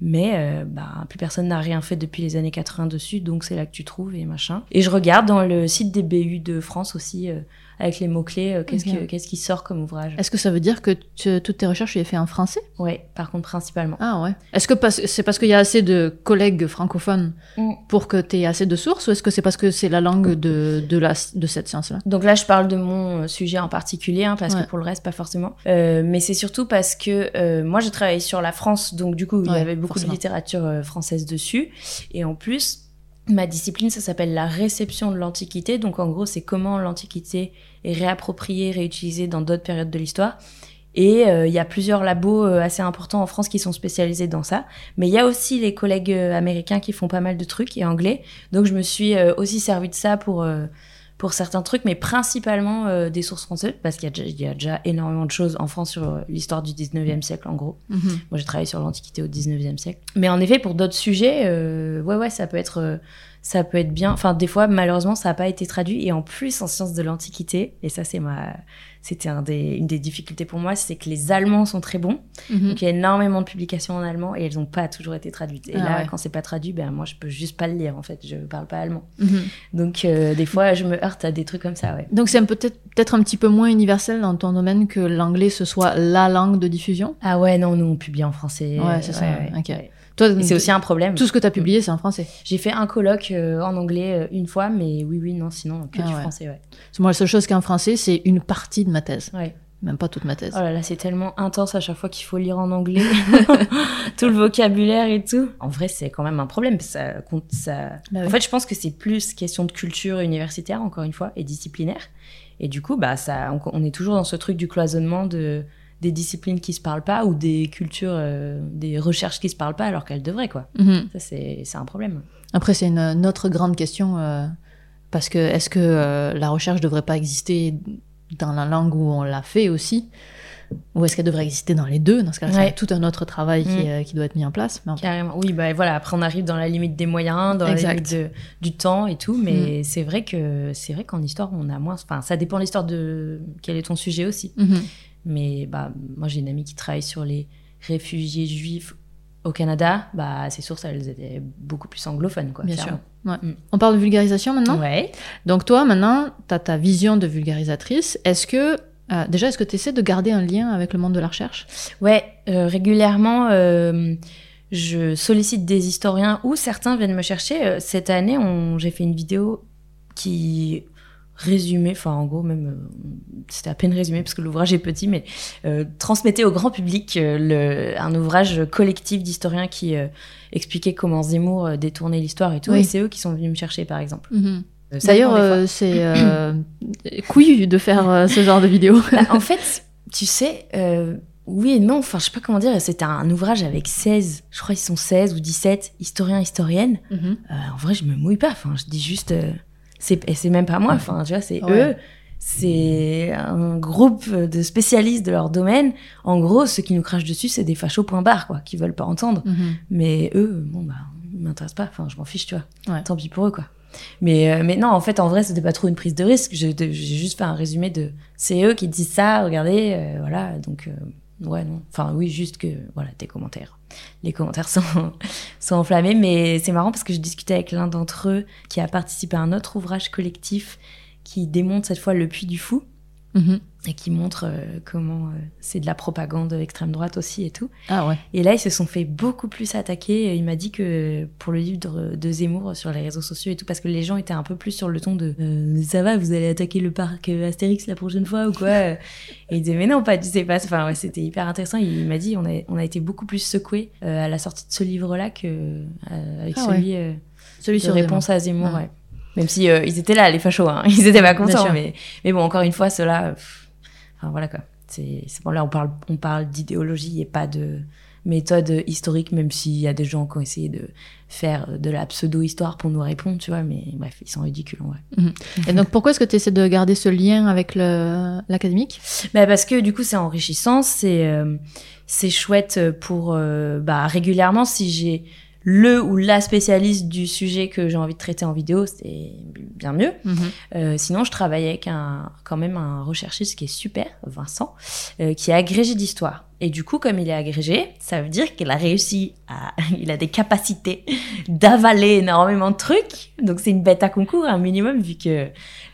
Mais euh, bah, plus personne n'a rien fait depuis les années 80 dessus, donc c'est là que tu trouves et machin. Et je regarde dans le site des BU de France aussi, euh, avec les mots-clés, euh, qu'est-ce, qu'est-ce qui sort comme ouvrage. Est-ce que ça veut dire que toutes tes recherches, tu les fais en français? Oui, par contre, principalement. Ah ouais. Est-ce que c'est parce qu'il y a assez de collègues francophones mm. pour que tu aies assez de sources, ou est-ce que c'est parce que c'est la langue de, de, la, de cette science-là? Donc là, je parle de mon sujet en particulier, hein, parce que pour le reste, pas forcément. mais c'est surtout parce que moi, j'ai travaillé sur la France, donc du coup, il y avait beaucoup de littérature euh, française dessus. Et en plus, ma discipline, ça s'appelle la réception de l'Antiquité. Donc en gros, c'est comment l'Antiquité est réappropriée, réutilisée dans d'autres périodes de l'histoire. Et euh, il y a plusieurs labos euh, assez importants en France qui sont spécialisés dans ça. Mais il y a aussi les collègues américains qui font pas mal de trucs et anglais. Donc je me suis aussi servi de ça pour pour certains trucs, mais principalement euh, des sources françaises, parce qu'il y, a déjà énormément de choses en France sur euh, l'histoire du 19e siècle, en gros. Mhm. Moi, j'ai travaillé sur l'Antiquité au 19e siècle. Mais en effet, pour d'autres sujets, euh, ouais, ouais, ça peut être ça peut être bien. Enfin, des fois, malheureusement, ça n'a pas été traduit. Et en plus, en sciences de l'Antiquité, et ça, c'est ma, c'était un des, une des difficultés pour moi, c'est que les Allemands sont très bons. Mhm. Donc, il y a énormément de publications en allemand et elles n'ont pas toujours été traduites. Et Ah là, ouais. quand c'est pas traduit, ben, moi, je peux juste pas le lire, en fait. Je parle pas allemand. Mhm. Donc, euh, des fois, je me heurte à des trucs comme ça, ouais. Donc c'est un peut-être peut-être un petit peu moins universel dans ton domaine que l'anglais ce soit la langue de diffusion? Ah ouais, non, nous, on publie en français. Ouais, c'est ça, ouais. C'est aussi un problème. tout ce que tu as publié, c'est en français. J'ai fait un colloque euh, en anglais euh, une fois, mais oui, oui, non, sinon, que Ah du ouais. français, ouais. Moi, la seule chose qui est en français, c'est une partie de ma thèse, ouais. même pas toute ma thèse. Oh là là, c'est tellement intense à chaque fois qu'il faut lire en anglais, tout le vocabulaire et tout. En vrai, c'est quand même un problème. Ça compte, ça. Bah oui. En fait, je pense que c'est plus question de culture universitaire, encore une fois, et disciplinaire. Et du coup, bah, ça, on, on est toujours dans ce truc du cloisonnement de des disciplines qui se parlent pas ou des cultures, euh, des recherches qui se parlent pas alors qu'elles devraient, quoi. Mhm. Ça, c'est un problème. Après, c'est une, une autre grande question euh, parce que est-ce que euh, la recherche devrait pas exister dans la langue où on l'a fait aussi, ou est-ce qu'elle devrait exister dans les deux? Dans ce cas-là, Ouais. c'est tout un autre travail qui, euh, qui doit être mis en place. Mais en- Carrément. Oui, bah voilà. Après, on arrive dans la limite des moyens, dans Exact. la limite de- du temps et tout. Mais c'est vrai que c'est vrai qu'en histoire, on a moins. Enfin, ça dépend de l'histoire de quel est ton sujet aussi. Mhm. Mais bah, moi, j'ai une amie qui travaille sur les réfugiés juifs au Canada. Bah, ses sources, elles étaient beaucoup plus anglophones, quoi. Bien clairement. Ouais. Mm. On parle de vulgarisation maintenant? Ouais. Donc toi, maintenant, tu as ta vision de vulgarisatrice. Est-ce que, euh, déjà, est-ce que tu essaies de garder un lien avec le monde de la recherche? Ouais, euh, régulièrement, euh, je sollicite des historiens ou certains viennent me chercher. Euh, Cette année, j'ai fait une vidéo qui résumait, enfin en gros même, euh, c'était à peine résumé parce que l'ouvrage est petit, mais euh, transmettait au grand public euh, le, un ouvrage collectif d'historiens qui euh, expliquait comment Zemmour euh, détournait l'histoire et tout. Oui. Et c'est eux qui sont venus me chercher, par exemple. Ça D'ailleurs, c'est couillu de faire ce genre de vidéo. Bah, en fait, tu sais, oui et non, enfin, je sais pas comment dire, c'était un ouvrage avec 16, je crois qu'ils sont 16 ou 17 historiens, historiennes. Mhm. En vrai, je me mouille pas, enfin, je dis juste, et c'est même pas moi, enfin, tu vois, c'est Ouais. eux. C'est un groupe de spécialistes de leur domaine. En gros, ceux qui nous crachent dessus, c'est des fachos point barre, quoi, qui veulent pas entendre. Mhm. Mais eux, bon, bah, ils m'intéressent pas. Enfin, je m'en fiche, tu vois. Ouais. Tant pis pour eux, quoi. Mais, euh, mais non, en fait, en vrai, c'était pas trop une prise de risque. J'ai j'ai juste fait un résumé de c'est eux qui disent ça, regardez, euh, voilà. Donc, euh, ouais, non. Enfin, oui, juste que, voilà, des commentaires. Les commentaires sont, sont enflammés, mais c'est marrant parce que je discutais avec l'un d'entre eux qui a participé à un autre ouvrage collectif qui démonte cette fois le puits du fou Mhm. et qui montre euh, comment euh, c'est de la propagande extrême droite aussi et tout. Ah ouais. Et là, ils se sont fait beaucoup plus attaquer. Il m'a dit que pour le livre de, de Zemmour sur les réseaux sociaux et tout, parce que les gens étaient un peu plus sur le ton de euh, ça va, vous allez attaquer le parc Astérix la prochaine fois ou quoi? Et il disait mais non, pas du tout. pas. Enfin ouais, c'était hyper intéressant. Il m'a dit on a, on a été beaucoup plus secoués euh, à la sortie de ce livre-là que euh, avec Ah celui Celui de sur réponse à Zemmour. Ah. ouais. Même si euh, ils étaient là, les fachos, hein. ils étaient pas contents, mais mais bon, encore une fois, cela, enfin voilà quoi. C'est bon là, on parle on parle d'idéologie et pas de méthode historique, même s'il y a des gens qui ont essayé de faire de la pseudo-histoire pour nous répondre, tu vois, mais bref, ils sont ridicules en vrai. Et donc, pourquoi est-ce que tu essaies de garder ce lien avec l'académique? Bah parce que du coup c'est enrichissant, c'est euh, c'est chouette pour euh, bah régulièrement si j'ai le ou la spécialiste du sujet que j'ai envie de traiter en vidéo, c'est bien mieux. Euh, sinon, je travaille avec un, quand même un recherchiste qui est super, Vincent, euh, qui est agrégé d'histoire. Et du coup, comme il est agrégé, ça veut dire qu'il a réussi à, il a des capacités d'avaler énormément de trucs. Donc c'est une bête à concours, un minimum, vu que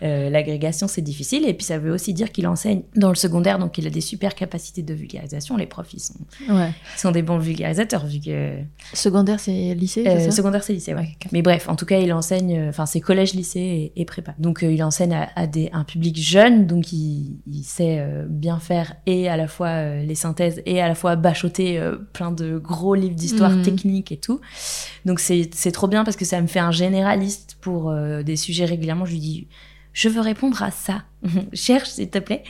euh, l'agrégation c'est difficile. Et puis ça veut aussi dire qu'il enseigne dans le secondaire, donc il a des super capacités de vulgarisation. Les profs, ils sont, Ouais. ils sont des bons vulgarisateurs, vu que Secondaire, c'est lycée, euh, ça secondaire, c'est lycée, ouais. Mais bref, en tout cas, il enseigne, euh, enfin, c'est collège, lycée et, et prépa. Donc, euh, il enseigne à, à des, un public jeune, donc il, il sait bien faire et à la fois les synthèses et à la fois bachoter euh, plein de gros livres d'histoire Mhm. technique et tout. Donc, c'est c'est trop bien parce que ça me fait un généraliste pour euh, des sujets régulièrement. Je lui dis, je veux répondre à ça. cherche s'il te plaît.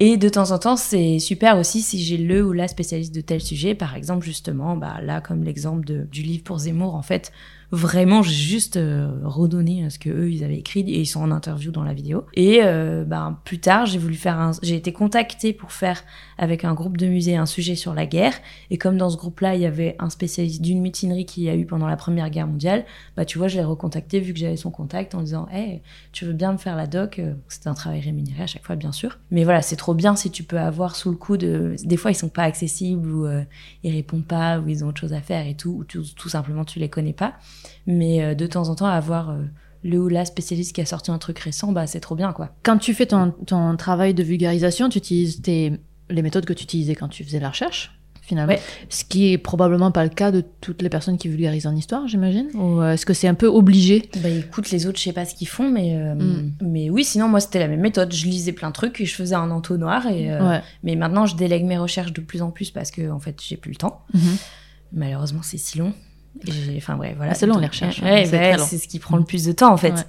Et de temps en temps, c'est super aussi si j'ai le ou la spécialiste de tel sujet. Par exemple, justement, bah, là, comme l'exemple du livre pour Zemmour, en fait, vraiment, j'ai juste euh, redonné ce que eux ils avaient écrit et ils sont en interview dans la vidéo. Et euh, ben plus tard, j'ai voulu faire un, j'ai été contactée pour faire avec un groupe de musée un sujet sur la guerre. Et comme dans ce groupe-là, il y avait un spécialiste d'une mutinerie qu'il y a eu pendant la Première Guerre mondiale, bah tu vois, je l'ai recontacté vu que j'avais son contact en disant, hey, tu veux bien me faire la doc? Euh, C'était un travail rémunéré à chaque fois, bien sûr. Mais voilà, c'est trop bien si tu peux avoir sous le coup de, des fois ils sont pas accessibles ou ils répondent pas ou ils ont autre chose à faire et tout, ou tout, tout simplement tu les connais pas. Mais euh, de temps en temps, avoir euh, le ou la spécialiste qui a sorti un truc récent, bah, c'est trop bien, quoi. Quand tu fais ton, ton travail de vulgarisation, tu utilises tes, les méthodes que tu utilisais quand tu faisais la recherche finalement. Ce qui est probablement pas le cas de toutes les personnes qui vulgarisent en histoire, j'imagine. Ou euh, est-ce que c'est un peu obligé? Bah écoute, les autres, je sais pas ce qu'ils font, mais mm. mais oui, sinon moi c'était la même méthode. Je lisais plein de trucs et je faisais un entonnoir. Et mais maintenant je délègue mes recherches de plus en plus parce que en fait j'ai plus le temps. Mm-hmm. Malheureusement, c'est si long. Enfin bref, voilà. C'est long les recherches. Hein. Bah, c'est ce qui prend le plus de temps en fait.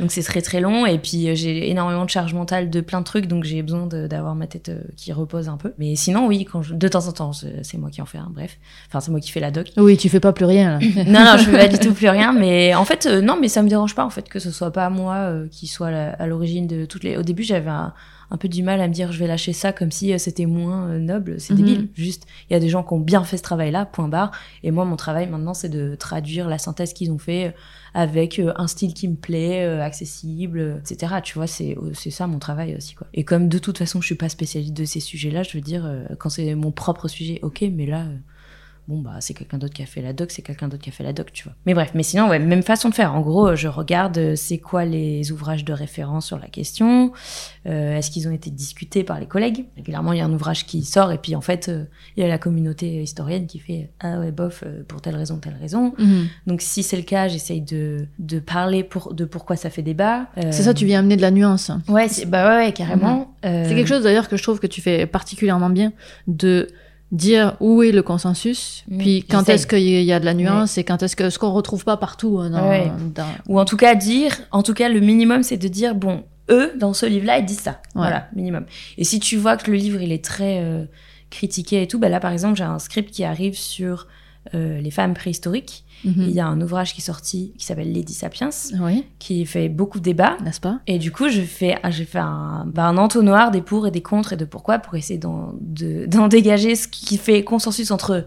Donc c'est très très long et puis euh, j'ai énormément de charge mentale de plein de trucs donc j'ai besoin d'avoir ma tête euh, qui repose un peu. Mais sinon oui, quand de temps en temps c'est moi qui en fais un. Bref, enfin c'est moi qui fais la doc. Oui, tu fais pas plus rien. Là. non non, je fais pas du tout plus rien. Mais en fait euh, non, mais ça me dérange pas en fait que ce soit pas moi qui soit à l'origine de toutes les. Au début j'avais un un peu du mal à me dire je vais lâcher ça comme si euh, c'était moins euh, noble. C'est débile. Mhm. Juste, il y a des gens qui ont bien fait ce travail-là, point barre. Et moi, mon travail maintenant, c'est de traduire la synthèse qu'ils ont fait euh, avec un style qui me plaît, accessible, etc. Tu vois, c'est ça mon travail aussi, quoi. Et comme de toute façon, je suis pas spécialiste de ces sujets-là, je veux dire, quand c'est mon propre sujet, ok, mais là bon bah c'est quelqu'un d'autre qui a fait la doc, c'est quelqu'un d'autre qui a fait la doc, tu vois. Mais bref, mais sinon ouais, même façon de faire. En gros, je regarde euh, c'est quoi les ouvrages de référence sur la question, euh, est-ce qu'ils ont été discutés par les collègues? Régulièrement, il y a un ouvrage qui sort et puis en fait, euh, il y a la communauté historienne qui fait ah ouais bof pour telle raison telle raison. Mhm. Donc si c'est le cas, j'essaye de, de parler pour de pourquoi ça fait débat. C'est ça, tu viens amener de la nuance. Ouais, bah ouais, carrément. Mhm. C'est quelque chose d'ailleurs que je trouve que tu fais particulièrement bien de dire où est le consensus, puis quand est-ce qu'il y a de la nuance et quand est-ce que ce qu'on retrouve pas partout euh, dans, ou en tout cas dire, en tout cas le minimum c'est de dire bon eux dans ce livre-là ils disent ça, voilà minimum. Et si tu vois que le livre il est très euh, critiqué et tout, bah là par exemple j'ai un script qui arrive sur euh, les femmes préhistoriques Mhm. Il y a un ouvrage qui est sorti qui s'appelle Lady Sapiens, qui fait beaucoup de débats. N'est-ce pas? Et du coup, j'ai fait, j'ai fait un, bah, un, entonnoir des pour et des contre et de pourquoi pour essayer d'en, dégager ce qui fait consensus entre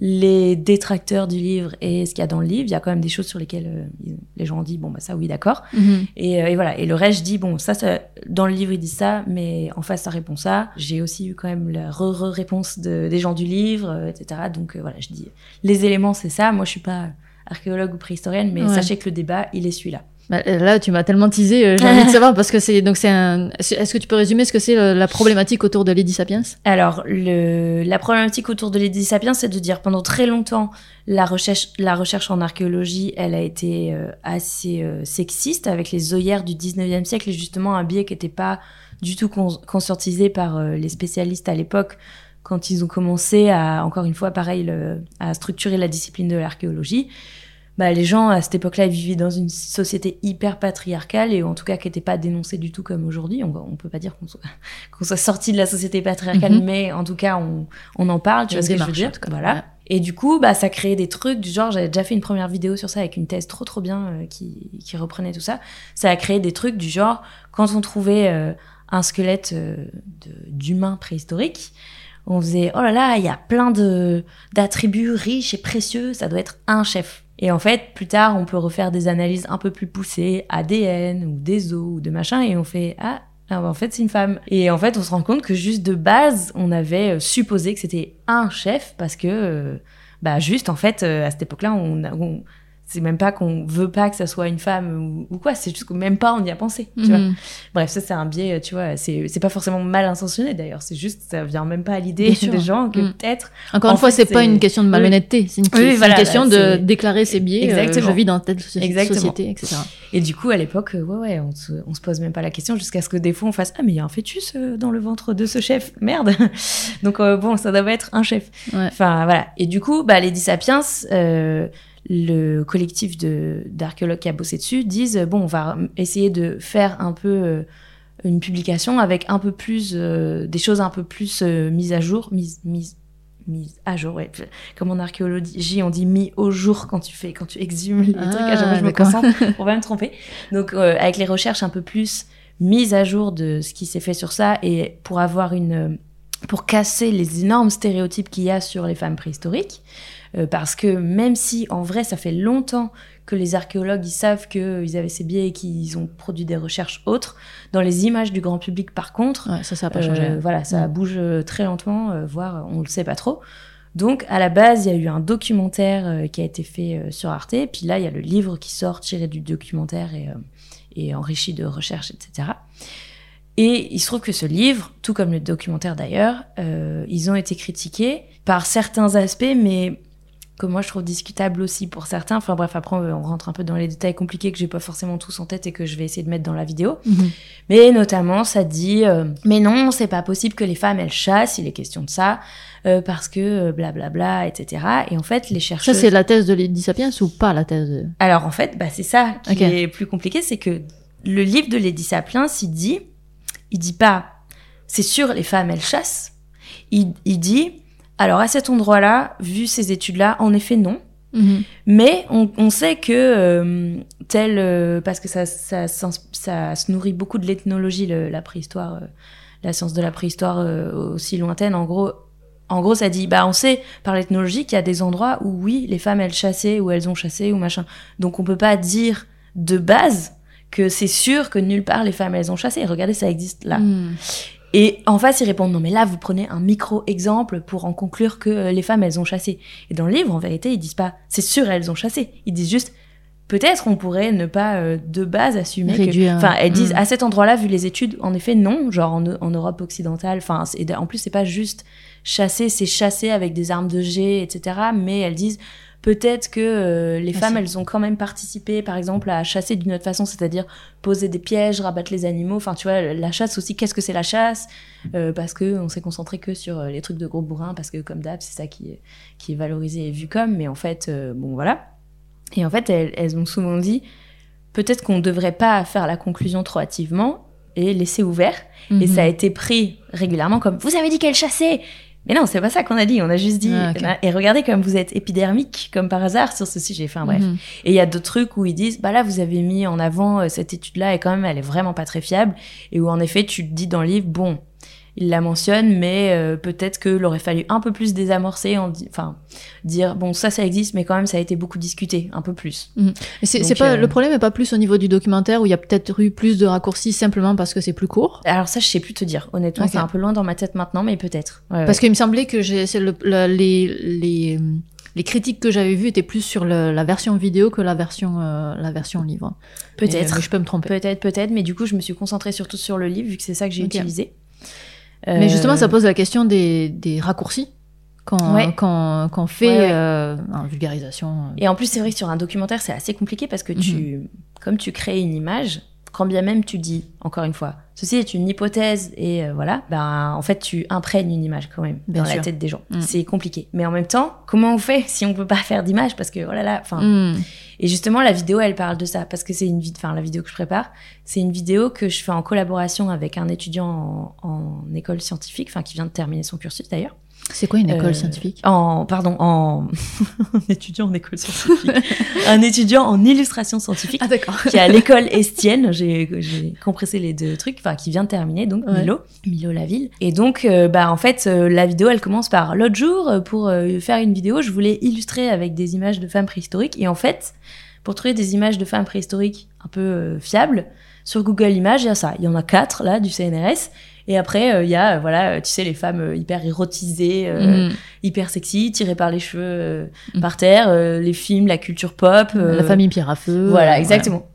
les détracteurs du livre et ce qu'il y a dans le livre. Il y a quand même des choses sur lesquelles euh, les gens ont dit, bon, bah ça, oui, d'accord. Mhm. Euh, et, voilà. Et le reste, je dis, bon, ça, ça, dans le livre, il dit ça, mais en face, ça répond ça. J'ai aussi eu quand même la re-réponse des gens du livre, euh, etc. Donc voilà, je dis, les éléments, c'est ça. Moi, je suis pas archéologue ou préhistorienne, mais sachez que le débat, il est celui-là. Bah, là, tu m'as tellement teasé, euh, j'ai envie de savoir parce que c'est donc c'est un. Est-ce que tu peux résumer ce que c'est euh, la problématique autour de Lady Sapiens? Alors, le, la problématique autour de Lady Sapiens, c'est de dire pendant très longtemps la recherche, la recherche en archéologie, elle a été euh, assez sexiste avec les œillères du 19e siècle et justement un biais qui n'était pas du tout conscientisé par les spécialistes à l'époque quand ils ont commencé à, encore une fois, pareil, à structurer la discipline de l'archéologie bah, les gens à cette époque-là ils vivaient dans une société hyper patriarcale et en tout cas qui n'était pas dénoncée du tout comme aujourd'hui. On, on peut pas dire qu'on soit, qu'on soit sorti de la société patriarcale, mhm. mais en tout cas on, on en parle. Tu vois ce que je veux dire? Voilà. Et du coup, bah, ça créait des trucs du genre, j'avais déjà fait une première vidéo sur ça avec une thèse trop trop bien euh, qui, qui reprenait tout ça. Ça a créé des trucs du genre, quand on trouvait euh, un squelette euh, d'humain préhistorique, on faisait, oh là là, il y a plein de d'attributs riches et précieux, ça doit être un chef. Et en fait, plus tard, on peut refaire des analyses un peu plus poussées, ADN ou des os ou de machin, et on fait ah, ah en fait, c'est une femme. Et en fait, on se rend compte que juste de base, on avait euh, supposé que c'était un chef parce que, euh, bah, juste en fait, euh, à cette époque-là, on, on, c'est même pas qu'on veut pas que ça soit une femme ou, quoi, c'est juste qu'on même pas on y a pensé, tu vois. Mhm. Bref, ça c'est un biais, tu vois, c'est c'est pas forcément mal intentionné d'ailleurs, c'est juste ça vient même pas à l'idée des gens que mhm. peut-être Encore une fois, c'est pas une question de malhonnêteté, c'est une, question de déclarer ses biais, euh, Exactement. je vis dans telle société, etc. Et du coup, à l'époque, euh, ouais ouais, on se, on se pose même pas la question jusqu'à ce que des fois on fasse ah mais il y a un fœtus euh, dans le ventre de ce chef, merde. Donc bon, ça doit être un chef. Enfin voilà. Et du coup, bah les Sapiens euh, le collectif d'archéologues qui a bossé dessus disent bon, on va essayer de faire un peu euh, une publication avec un peu plus des choses un peu plus mises à jour, mises mise mise à jour. Ouais. Comme en archéologie, on dit mis au jour quand tu fais, quand tu exhumes les trucs. À chaque je me concentre pour pas me tromper. Donc, euh, avec les recherches un peu plus mises à jour de ce qui s'est fait sur ça et pour avoir une, pour casser les énormes stéréotypes qu'il y a sur les femmes préhistoriques. Euh, parce que même si en vrai ça fait longtemps que les archéologues ils savent qu'ils avaient ces biais et qu'ils ont produit des recherches autres, dans les images du grand public par contre, ça ça a pas changé. Euh, voilà, ça bouge euh, très lentement, voire on le sait pas trop. Donc à la base il y a eu un documentaire qui a été fait sur Arte, puis là il y a le livre qui sort tiré du documentaire et, et enrichi de recherches etc. Et il se trouve que ce livre, tout comme le documentaire d'ailleurs, ils ont été critiqués par certains aspects, mais que moi je trouve discutable aussi pour certains. Enfin bref, après on rentre un peu dans les détails compliqués que j'ai pas forcément tous en tête et que je vais essayer de mettre dans la vidéo. Mhm. Mais notamment, ça dit euh, mais non, c'est pas possible que les femmes elles chassent, il est question de ça. Euh, parce que blablabla, euh, bla, bla, etc. Et en fait, les chercheurs... Ça, c'est la thèse de Lady Sapiens ou pas la thèse de... Alors, en fait, bah, c'est ça qui est plus compliqué, c'est que le livre de Lady Sapiens, il dit, il dit pas, c'est sûr, les femmes, elles chassent. Il, il dit, alors à cet endroit-là, vu ces études-là, en effet non. Mhm. Mais on, sait que euh, tel, euh, parce que ça, ça, se nourrit beaucoup de l'ethnologie, la préhistoire, euh, la science de la préhistoire aussi lointaine. En gros, en gros, ça dit, bah on sait par l'ethnologie qu'il y a des endroits où oui, les femmes elles chassaient ou elles ont chassé ou machin. Donc on peut pas dire de base que c'est sûr que nulle part les femmes elles ont chassé. Regardez, ça existe là. Mhm. Et en face, ils répondent non mais là, vous prenez un micro-exemple pour en conclure que euh, les femmes, elles ont chassé. Et dans le livre, en vérité, ils disent pas c'est sûr, elles ont chassé. Ils disent juste peut-être on pourrait ne pas euh, de base assumer que enfin elles disent mm. à cet endroit-là vu les études en effet non genre en, en Europe occidentale enfin en plus c'est pas juste chasser c'est chasser avec des armes de jet etc mais elles disent Peut-être que euh, les femmes, elles ont quand même participé, par exemple, à chasser d'une autre façon, c'est-à-dire poser des pièges, rabattre les animaux. Enfin, tu vois, la chasse aussi, qu'est-ce que c'est la chasse? Euh, Parce que on s'est concentré que sur euh, les trucs de gros bourrins, parce que comme d'hab, c'est ça qui est, qui est valorisé et vu comme. Mais en fait, bon, voilà. Et en fait, elles, elles ont souvent dit, peut-être qu'on ne devrait pas faire la conclusion trop hâtivement et laisser ouvert. Et mhm. ça a été pris régulièrement comme, vous avez dit qu'elle chassait mais non, c'est pas ça qu'on a dit. On a juste dit. Ah, et regardez comme vous êtes épidermique, comme par hasard, sur ce sujet. Enfin bref. Mhm. Et il y a d'autres trucs où ils disent, bah là, vous avez mis en avant euh, cette étude-là et quand même, elle est vraiment pas très fiable. Et où en effet, tu te dis dans le livre, bon, il la mentionne, mais euh, peut-être que aurait fallu un peu plus désamorcer, enfin dire bon ça ça existe, mais quand même ça a été beaucoup discuté, un peu plus. Mhm. C'est pas euh, le problème est pas plus au niveau du documentaire où il y a peut-être eu plus de raccourcis simplement parce que c'est plus court. Alors ça je sais plus te dire, honnêtement c'est un peu loin dans ma tête maintenant, mais peut-être. parce qu'il me semblait que j'ai le, les, les les critiques que j'avais vues étaient plus sur la version vidéo que la version, euh, la version livre. Peut-être. je peux me tromper. Peut-être, peut-être, mais du coup, je me suis concentrée surtout sur le livre, vu que c'est ça que j'ai utilisé. Mais justement, ça euh, pose la question des, des raccourcis quand, quand, quand, on fait euh, une vulgarisation. Et en plus, c'est vrai que sur un documentaire, c'est assez compliqué parce que tu, mhm. comme tu crées une image, quand bien même tu dis, encore une fois, ceci est une hypothèse et euh, voilà, ben en fait tu imprègnes une image quand même dans la tête des gens. Mm. C'est compliqué. Mais en même temps, comment on fait si on peut pas faire d'image parce que voilà oh là, enfin. Mm. Et justement, la vidéo, elle parle de ça parce que c'est une vidéo, enfin la vidéo que je prépare, c'est une vidéo que je fais en collaboration avec un étudiant en, école scientifique, enfin qui vient de terminer son cursus d'ailleurs. C'est quoi une école euh, scientifique? En pardon, en étudiant en école scientifique, un étudiant en illustration scientifique. Ah d'accord. qui est à l'école Estienne. J'ai compressé les deux trucs. Enfin, qui vient de terminer donc Milo, Milo Laville. Et donc, euh, bah en fait, euh, la vidéo, elle commence par l'autre jour pour faire une vidéo. Je voulais illustrer avec des images de femmes préhistoriques. Et en fait, pour trouver des images de femmes préhistoriques un peu fiables sur Google Images, il y a ça. Il y en a quatre là du CNRS. Et après, euh, il y a, euh, voilà, euh, tu sais, les femmes hyper érotisées, mhm. hyper sexy, tirées par les cheveux mhm. par terre, les films, la culture pop. la famille pierre à feu. Voilà, exactement.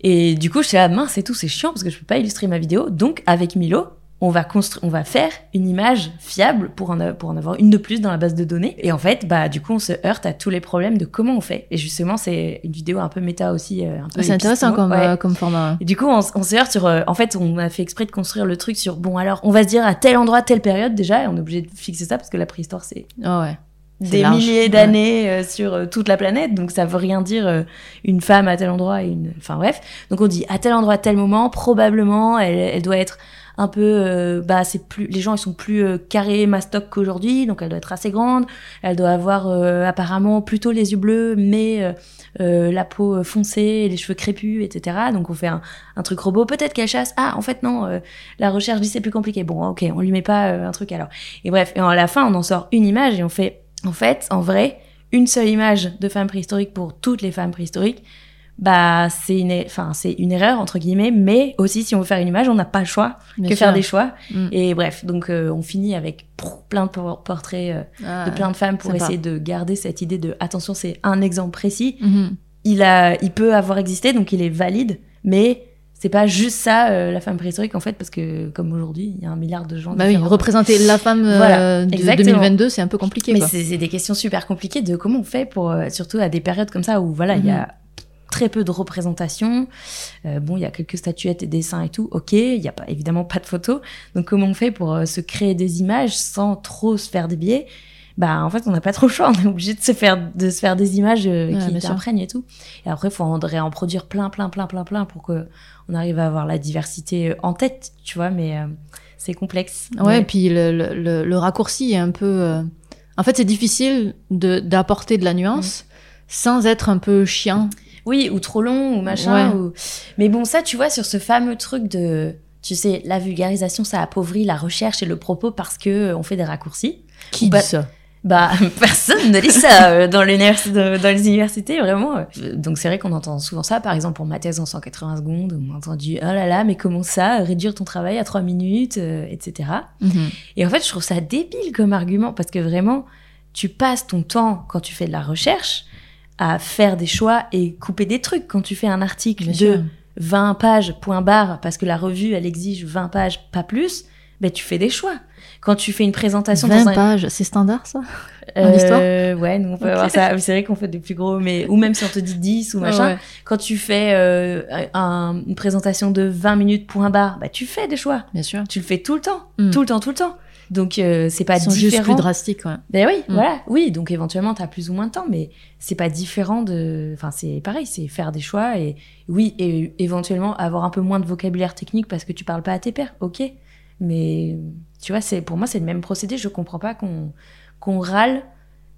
Et du coup, je suis là, mince, c'est tout, c'est chiant parce que je peux pas illustrer ma vidéo. Donc, avec Milo, on va construire, on va faire une image fiable pour en, pour en avoir une de plus dans la base de données. Et en fait, bah, du coup, on se heurte à tous les problèmes de comment on fait. Et justement, c'est une vidéo un peu méta aussi, euh, un peu. C'est intéressant comme, euh, comme format. Et du coup, on, se heurte sur, euh, en fait, on a fait exprès de construire le truc sur, bon, alors, on va se dire à tel endroit, telle période déjà, et on est obligé de fixer ça parce que la préhistoire, c'est. Oh ouais. des large, milliers ouais. d'années euh, sur euh, toute la planète, donc ça veut rien dire euh, une femme à tel endroit et une. Enfin bref, donc on dit à tel endroit, à tel moment, probablement, elle, elle doit être un peu, euh, bah c'est plus, les gens ils sont plus euh, carrés, mastoc qu'aujourd'hui, donc elle doit être assez grande, elle doit avoir euh, apparemment plutôt les yeux bleus, mais euh, euh, la peau foncée, les cheveux crépus, etc. Donc on fait un, un truc robot. Peut-être qu'elle chasse. Ah, en fait non, la recherche dit c'est plus compliqué. Bon, ok, on lui met pas un truc alors. Et bref, et à la fin on en sort une image et on fait, en fait, en vrai, une seule image de femme préhistorique pour toutes les femmes préhistoriques. Bah c'est une, enfin c'est une erreur entre guillemets, mais aussi si on veut faire une image, on n'a pas le choix Bien que sûr. faire des choix. Mm. Et bref, donc euh, on finit avec plein de por- portraits euh, Ah, de plein de femmes pour essayer de garder cette idée de attention, c'est un exemple précis. mhm. Il a, il peut avoir existé, donc il est valide, mais c'est pas juste ça euh, la femme préhistorique en fait, parce que comme aujourd'hui, il y a un milliard de gens. Bah oui, représenter la femme euh, Voilà, de exactement. 2022, c'est un peu compliqué. Mais c'est des questions super compliquées de comment on fait pour, euh, surtout à des périodes comme ça où voilà, il y a très peu de représentation. Euh, bon, il y a quelques statuettes et dessins et tout. Ok, il y a pas évidemment pas de photos. Donc comment on fait pour euh, se créer des images sans trop se faire des biais Bah en fait, on n'a pas trop le choix. On est obligé de se faire de se faire des images euh, Ouais, qui t'imprègnent et tout. Et après, il faudrait en produire plein, plein, plein, plein, plein pour que on arrive à avoir la diversité euh, en tête, tu vois. Mais c'est complexe. Ouais, Mais- puis le, le, raccourci est un peu. En fait, c'est difficile d'apporter de la nuance sans être un peu chiant. Oui, ou trop long, ou machin. Ouais. Ou... Mais bon, ça, tu vois, sur ce fameux truc de, tu sais, la vulgarisation, ça appauvrit la recherche et le propos parce que euh, on fait des raccourcis. Qui Bah, dit ça Bah, personne ne dit ça euh, dans, les universités, vraiment. Euh, Donc c'est vrai qu'on entend souvent ça. Par exemple, pour ma thèse en 180 secondes, on a entendu « Oh là là, mais comment ça Réduire ton travail à 3 minutes euh, etc. Mhm. Et en fait, je trouve ça débile comme argument parce que vraiment, tu passes ton temps quand tu fais de la recherche à faire des choix et couper des trucs. Quand tu fais un article Bien de sûr. 20 pages, point barre, parce que la revue, elle exige 20 pages, pas plus, ben tu fais des choix. Quand tu fais une présentation 20 dans un... pages, c'est standard ça? En histoire? Ouais, nous on peut Ok. avoir ça. C'est vrai qu'on fait des plus gros, mais ou même si on te dit 10 ou machin. Ouais. Quand tu fais euh, un- une présentation de 20 minutes, point barre, bah tu fais des choix. Bien sûr. Tu le fais tout le temps, Mm. tout le temps, tout le temps. Donc euh, c'est pas Ils sont juste différent. plus drastiques. Ouais. Ben oui, Mm. voilà, oui. Donc éventuellement, t'as plus ou moins de temps, mais c'est pas différent de. Enfin, c'est pareil, c'est faire des choix et oui, et éventuellement avoir un peu moins de vocabulaire technique parce que tu parles pas à tes pairs, ok. Mais tu vois, c'est pour moi c'est le même procédé. Je comprends pas qu'on qu'on râle,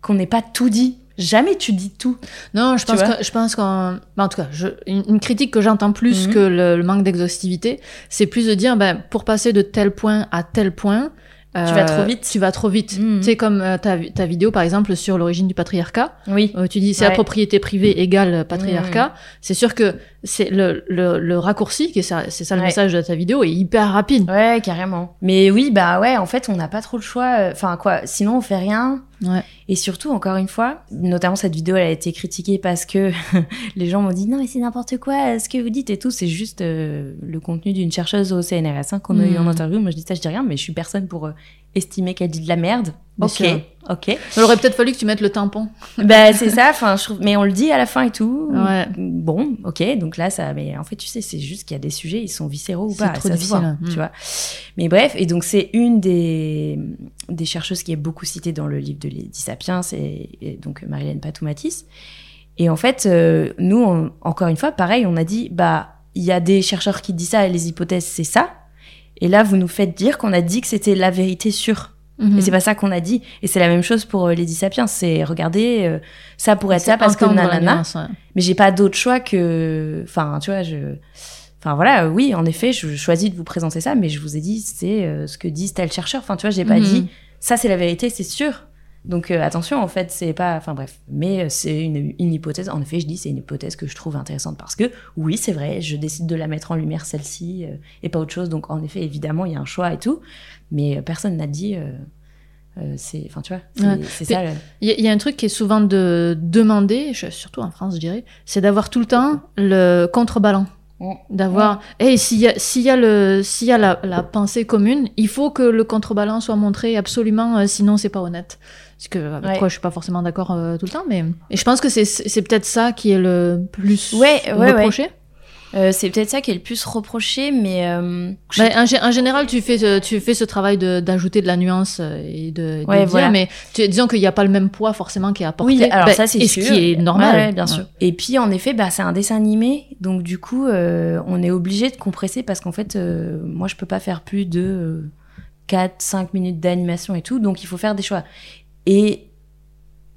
qu'on n'ait pas tout dit. Jamais tu dis tout. Non, je Tu pense que je pense qu'en bah, en tout cas, je, une, une critique que j'entends plus Mhm. que le, le manque d'exhaustivité, c'est plus de dire ben pour passer de tel point à tel point, euh, vas trop vite. Tu vas trop vite. Mhm. C'est comme euh, ta, ta vidéo par exemple sur l'origine du patriarcat. Oui. Euh, tu dis c'est Ouais. la propriété privée égale patriarcat. C'est sûr que c'est le, le, le raccourci, ça, c'est ça le Ouais. message de ta vidéo, est hyper rapide. Ouais, carrément. Mais oui, bah ouais, en fait, on n'a pas trop le choix. euh, Enfin, quoi, sinon on fait rien. Ouais. Et surtout, encore une fois, notamment cette vidéo, elle a été critiquée parce que les gens m'ont dit non, mais c'est n'importe quoi, ce que vous dites et tout, c'est juste euh, le contenu d'une chercheuse au CNRS hein, qu'on a eu en Mm. interview. Moi, je dis ça, je dis rien, mais je suis personne pour euh, estimer qu'elle dit de la merde. Ok, ok. Il aurait peut-être fallu que tu mettes le tampon. bah, c'est ça, enfin, je trouve, mais on le dit à la fin et tout. Ouais. Bon, ok, donc là, ça, mais en fait, tu sais, c'est juste qu'il y a des sujets, ils sont viscéraux ou C'est pas. trop ça se difficile, voit, tu Mm. vois. Mais bref, et donc c'est une des, des chercheuses qui est beaucoup citée dans le livre de Lady Sapiens, et, et donc Marilène Patoumatis. Et en fait, euh, nous, on- encore une fois, pareil, on a dit, bah, il y a des chercheurs qui disent ça, et les hypothèses, c'est ça. Et là, vous nous faites dire qu'on a dit que c'était la vérité sûre. Mhm. Et c'est pas ça qu'on a dit. Et c'est la même chose pour euh, Lady Sapiens. C'est, regardez, euh, ça pourrait être ça parce que nanana nuance, ouais. mais j'ai pas d'autre choix que enfin tu vois je enfin voilà oui en effet je choisis de vous présenter ça mais je vous ai dit c'est euh, ce que disent tel chercheur enfin tu vois j'ai pas Mhm. dit ça c'est la vérité c'est sûr donc euh, attention en fait c'est pas enfin bref mais euh, c'est une, une hypothèse en effet je dis c'est une hypothèse que je trouve intéressante parce que oui c'est vrai je décide de la mettre en lumière celle-ci euh, et pas autre chose donc en effet évidemment il y a un choix et tout mais personne n'a dit euh, c'est enfin tu vois c'est Ouais. ça le- Il y, a- il y a un truc qui est souvent de demander, surtout en France, je dirais, c'est d'avoir tout le temps le contreballant. Mm. D'avoir, et s'il y a, s'il y a, le, s'il y a la, la pensée commune, il faut que le contreballant soit montré absolument, euh, sinon c'est pas honnête. Parce que, avec Ouais. quoi je suis pas forcément d'accord euh, tout le temps, mais et je pense que c'est, c'est peut-être ça qui est le plus Ouais, ouais, ouais. reproché. Euh, c'est peut-être ça qui est le plus reproché, mais euh, Bah, en, gé- en général, tu fais, ce- tu fais ce travail d'ajouter de, la nuance et de, de Ouais, dire, voilà. mais tu- disons qu'il n'y a pas le même poids forcément qui est apporté. Oui, alors Bah, ça c'est sûr. ce qui est normal. Ouais, ouais, bien sûr. Et puis en effet, bah, c'est un dessin animé, donc du coup, euh, on est obligé de compresser parce qu'en fait, moi je peux pas faire plus de 4-5 minutes d'animation et tout, donc il faut faire des choix. Et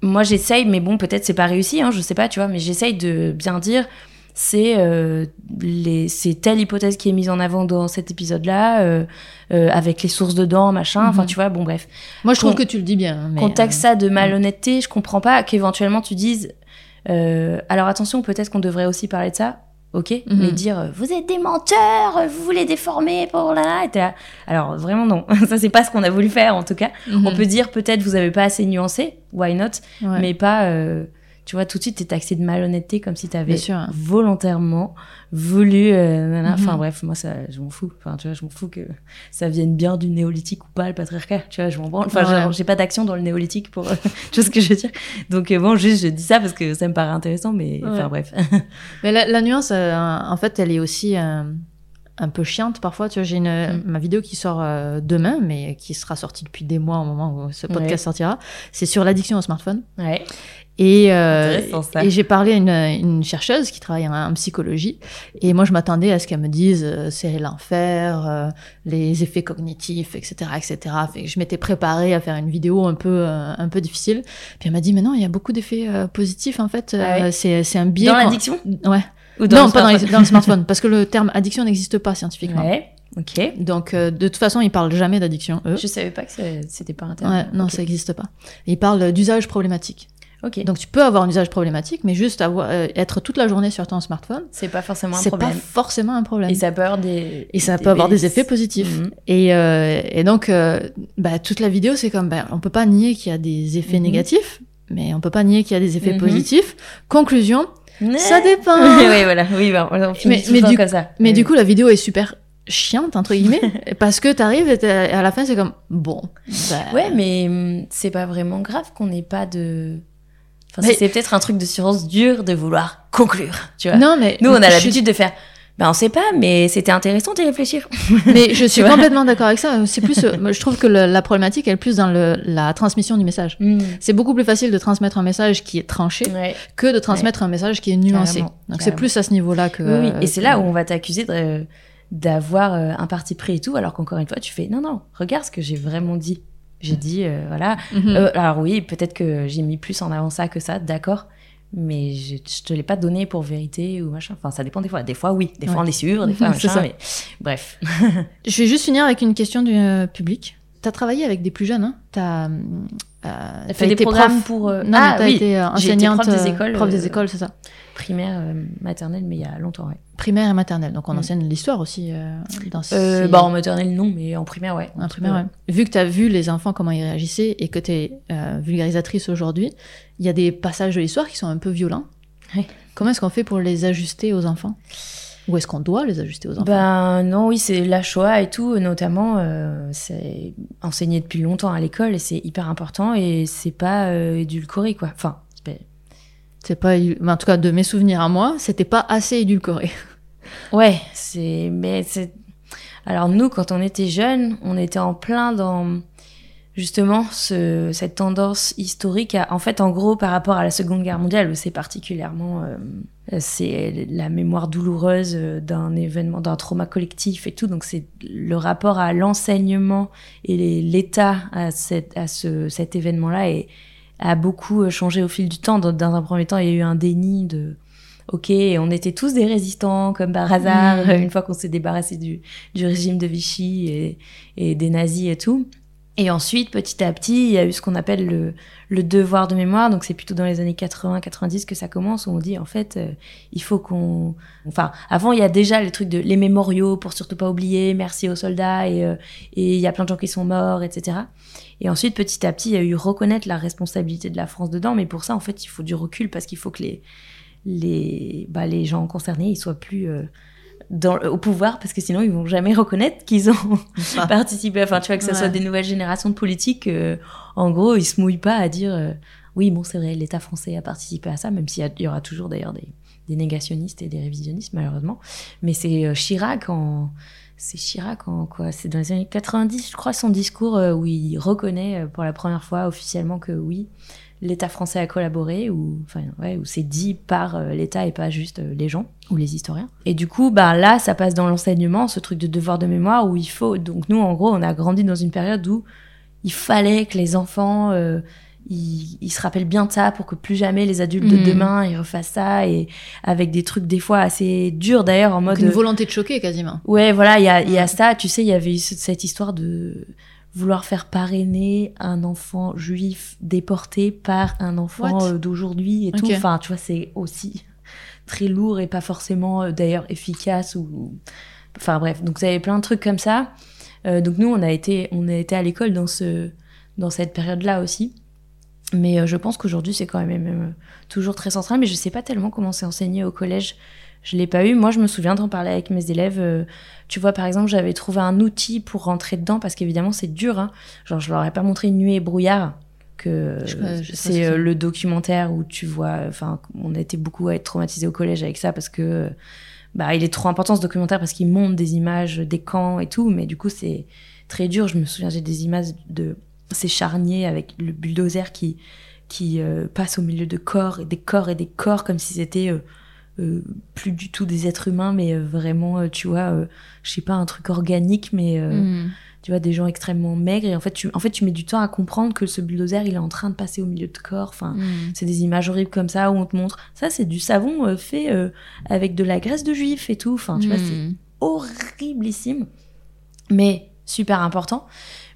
moi j'essaye, mais bon, peut-être c'est pas réussi, hein, je sais pas, tu vois, mais j'essaye de bien dire. C'est euh, telle hypothèse qui est mise en avant dans cet épisode-là, euh, euh, avec les sources dedans, machin. Enfin, Mhm. tu vois, bon, bref. Moi, je trouve que tu le dis bien. Mais, euh, ça de malhonnêteté, je comprends pas qu'éventuellement tu dises alors attention, peut-être qu'on devrait aussi parler de ça. Ok, Mhm. mais dire euh, vous êtes des menteurs, euh, vous voulez déformer pour là, là. Alors vraiment non, ça c'est pas ce qu'on a voulu faire en tout cas. mhm. On peut dire peut-être vous avez pas assez nuancé, why not, Ouais. mais pas. euh, tu vois, tout de suite, t'es taxé de malhonnêteté comme si t'avais sûr. volontairement voulu. euh, nanana. Mhm. Enfin bref, moi, ça, je m'en fous. Enfin, tu vois, je m'en fous que ça vienne bien du néolithique ou pas, le patriarcat. Tu vois, je m'en branle. Enfin, Ouais. j'ai pas d'action dans le néolithique pour. tu vois ce que je veux dire Donc, euh, bon, juste, je dis ça parce que ça me paraît intéressant, mais enfin, bref. Mais la, la nuance, euh, en fait, elle est aussi euh, un peu chiante parfois. Tu vois, j'ai une Mm. ma vidéo qui sort euh, demain, mais qui sera sortie depuis des mois au moment où ce podcast Ouais. sortira. C'est sur l'addiction au smartphone. ouais. Et, euh, et j'ai parlé à une, une chercheuse qui travaille en, en psychologie. Et moi, je m'attendais à ce qu'elle me dise euh, c'est l'enfer, euh, les effets cognitifs, etc., etc. Fait que je m'étais préparée à faire une vidéo un peu, euh, un peu difficile. Puis elle m'a dit mais non, il y a beaucoup d'effets euh, positifs en fait. Ah ouais Euh, c'est, c'est un biais. Dans l'addiction Ouais. Ou non, le pas dans, les- smartphone dans le smartphone, parce que le terme addiction n'existe pas scientifiquement. Ouais. Ok. Donc, euh, de toute façon, ils parlent jamais d'addiction, eux. Je savais pas que c'était pas un terme. Ouais, non, ça n'existe pas. Ils parlent d'usage problématique. Donc, tu peux avoir un usage problématique, mais juste avoir, euh, être toute la journée sur ton smartphone, c'est pas forcément un c'est pas problème. forcément un problème. Et ça peut avoir des. Et ça peut avoir des effets positifs. Mhm. Et, euh, et donc, euh, bah, toute la vidéo, c'est comme, bah, on peut pas nier qu'il y a des effets Mhm. négatifs, mais on peut pas nier qu'il y a des effets Mhm. positifs. Conclusion, ça dépend. oui, voilà. Oui, bah, on finit Mais- tout mais du- comme ça. Mais Oui. du coup, la vidéo est super chiante, entre guillemets, parce que t'arrives et à la fin, c'est comme, bon. bah, Ouais, mais hum, c'est pas vraiment grave qu'on n'ait pas de. Enfin, Mais- c'est peut-être un truc de science dure de vouloir conclure, tu vois. Non, mais. Nous, on a l'habitude de faire. Ben, on sait pas, mais c'était intéressant d'y réfléchir. Mais je suis complètement d'accord avec ça. C'est plus, euh, moi, je trouve que le- la problématique elle est plus dans le, la transmission du message. C'est beaucoup plus facile de transmettre un message qui est tranché Ouais. que de transmettre un message qui est nuancé. Carrément, Donc c'est plus à ce niveau-là que. Oui, oui. Et c'est là où on va t'accuser d'avoir euh, un parti pris et tout, alors qu'encore une fois, tu fais non, non, regarde ce que j'ai vraiment dit. J'ai dit, euh, voilà. Mhm. Euh, alors oui, peut-être que j'ai mis plus en avant ça que ça, d'accord. Mais je, je te l'ai pas donné pour vérité ou machin. Enfin, ça dépend des fois. Des fois, oui. Des fois, on est sûr. Des fois, machin. ça. Mais bref. Je vais juste finir avec une question du euh, public. T'as travaillé avec des plus jeunes, hein T'as euh, fait t'as des été programmes prof- pour, euh, Non, ah, t'as oui. été enseignante. prof des euh, écoles, Prof des euh, écoles, c'est ça. Primaire, maternelle, mais il y a longtemps, ouais. Primaire et maternelle. Donc on Mm. enseigne l'histoire aussi dans ces- bah, en maternelle, non, mais en primaire, ouais. En primaire, ouais. Vu que tu as vu les enfants comment ils réagissaient et que tu es vulgarisatrice aujourd'hui, il y a des passages de l'histoire qui sont un peu violents. Oui. Comment est-ce qu'on fait pour les ajuster aux enfants? Ou est-ce qu'on doit les ajuster aux enfants? Ben non, oui, c'est la Shoah et tout, notamment, euh, c'est enseigné depuis longtemps à l'école et c'est hyper important et c'est pas euh, édulcoré, quoi. Enfin, c'est- C'est pas, en tout cas de mes souvenirs à moi, c'était pas assez édulcoré. ouais, c'est, mais c'est. Alors nous, quand on était jeunes, on était en plein dans justement ce, cette tendance historique à, en fait, en gros, par rapport à la Seconde Guerre mondiale, c'est particulièrement, euh, c'est la mémoire douloureuse euh, d'un événement, d'un trauma collectif et tout. Donc c'est le rapport à l'enseignement et l'état à, cette, à ce, cet événement-là et a beaucoup euh, changé au fil du temps. Dans, dans un premier temps, il y a eu un déni de Ok, on était tous des résistants comme par hasard, Mm. une fois qu'on s'est débarrassé du, du régime de Vichy et, et des nazis et tout. Et ensuite, petit à petit, il y a eu ce qu'on appelle le, le devoir de mémoire. Donc, c'est plutôt dans les années 80-90 que ça commence, où on dit, en fait, euh, il faut qu'on... Enfin, avant, il y a déjà les trucs de les mémoriaux pour surtout pas oublier, merci aux soldats, et euh, et il y a plein de gens qui sont morts, etc. Et ensuite, petit à petit, il y a eu reconnaître la responsabilité de la France dedans. Mais pour ça, en fait, il faut du recul parce qu'il faut que les, les, bah, les gens concernés, ils soient plus... euh, dans, au pouvoir parce que sinon ils vont jamais reconnaître qu'ils ont participer, enfin tu vois que ce Ouais. soit des nouvelles générations de politiques, euh, en gros ils se mouillent pas à dire euh, oui, bon, c'est vrai, l'État français a participé à ça, même s'il y, y, aura toujours d'ailleurs des, des, négationnistes et des révisionnistes, malheureusement. Mais c'est Chirac en. C'est Chirac en quoi? C'est dans les années 90, je crois, son discours où il reconnaît pour la première fois officiellement que oui, l'État français a collaboré, ou enfin ouais, où c'est dit par euh, l'État et pas juste euh, les gens ou les historiens. Et du coup, bah là, ça passe dans l'enseignement, ce truc de devoir de mémoire où il faut. Donc nous, en gros, on a grandi dans une période où il fallait que les enfants euh, ils, se rappellent bien de ça pour que plus jamais les adultes de mmh. demain ils refassent ça et avec des trucs des fois assez durs d'ailleurs en mode une volonté de choquer quasiment. Ouais, voilà, il y a, y a ça. Tu sais, il y avait cette histoire de vouloir faire parrainer un enfant juif déporté par un enfant euh, d'aujourd'hui et tout. Enfin, tu vois, c'est aussi très lourd et pas forcément euh, d'ailleurs efficace ou. Enfin bref, donc ça avait plein de trucs comme ça. Euh, donc nous, on a été, on a été à l'école dans ce, dans cette période-là aussi. Mais je pense qu'aujourd'hui, c'est quand même, toujours très central. Mais je sais pas tellement comment c'est enseigné au collège je l'ai pas eu. Moi, je me souviens d'en parler avec mes élèves. Euh, tu vois, par exemple, j'avais trouvé un outil pour rentrer dedans parce qu'évidemment, c'est dur. Hein. Genre, je leur ai pas montré une nuit et brouillard que c'est euh, le documentaire où tu vois. Enfin, on a été beaucoup à être traumatisés au collège avec ça parce que bah, il est trop important ce documentaire parce qu'il montre des images des camps et tout. Mais du coup, c'est très dur. Je me souviens, j'ai des images de ces charniers avec le bulldozer qui qui euh, passe au milieu de corps et des corps et des corps comme si c'était euh, plus du tout des êtres humains, mais euh, vraiment, euh, tu vois, je sais pas, un truc organique, mais mm. tu vois, des gens extrêmement maigres. Et en fait, tu, en fait, tu mets du temps à comprendre que ce bulldozer, il est en train de passer au milieu de corps. Enfin, mm. c'est des images horribles comme ça où on te montre. Ça, c'est du savon fait avec de la graisse de juif et tout. Enfin, tu vois, c'est mm. horriblissime, mais super important.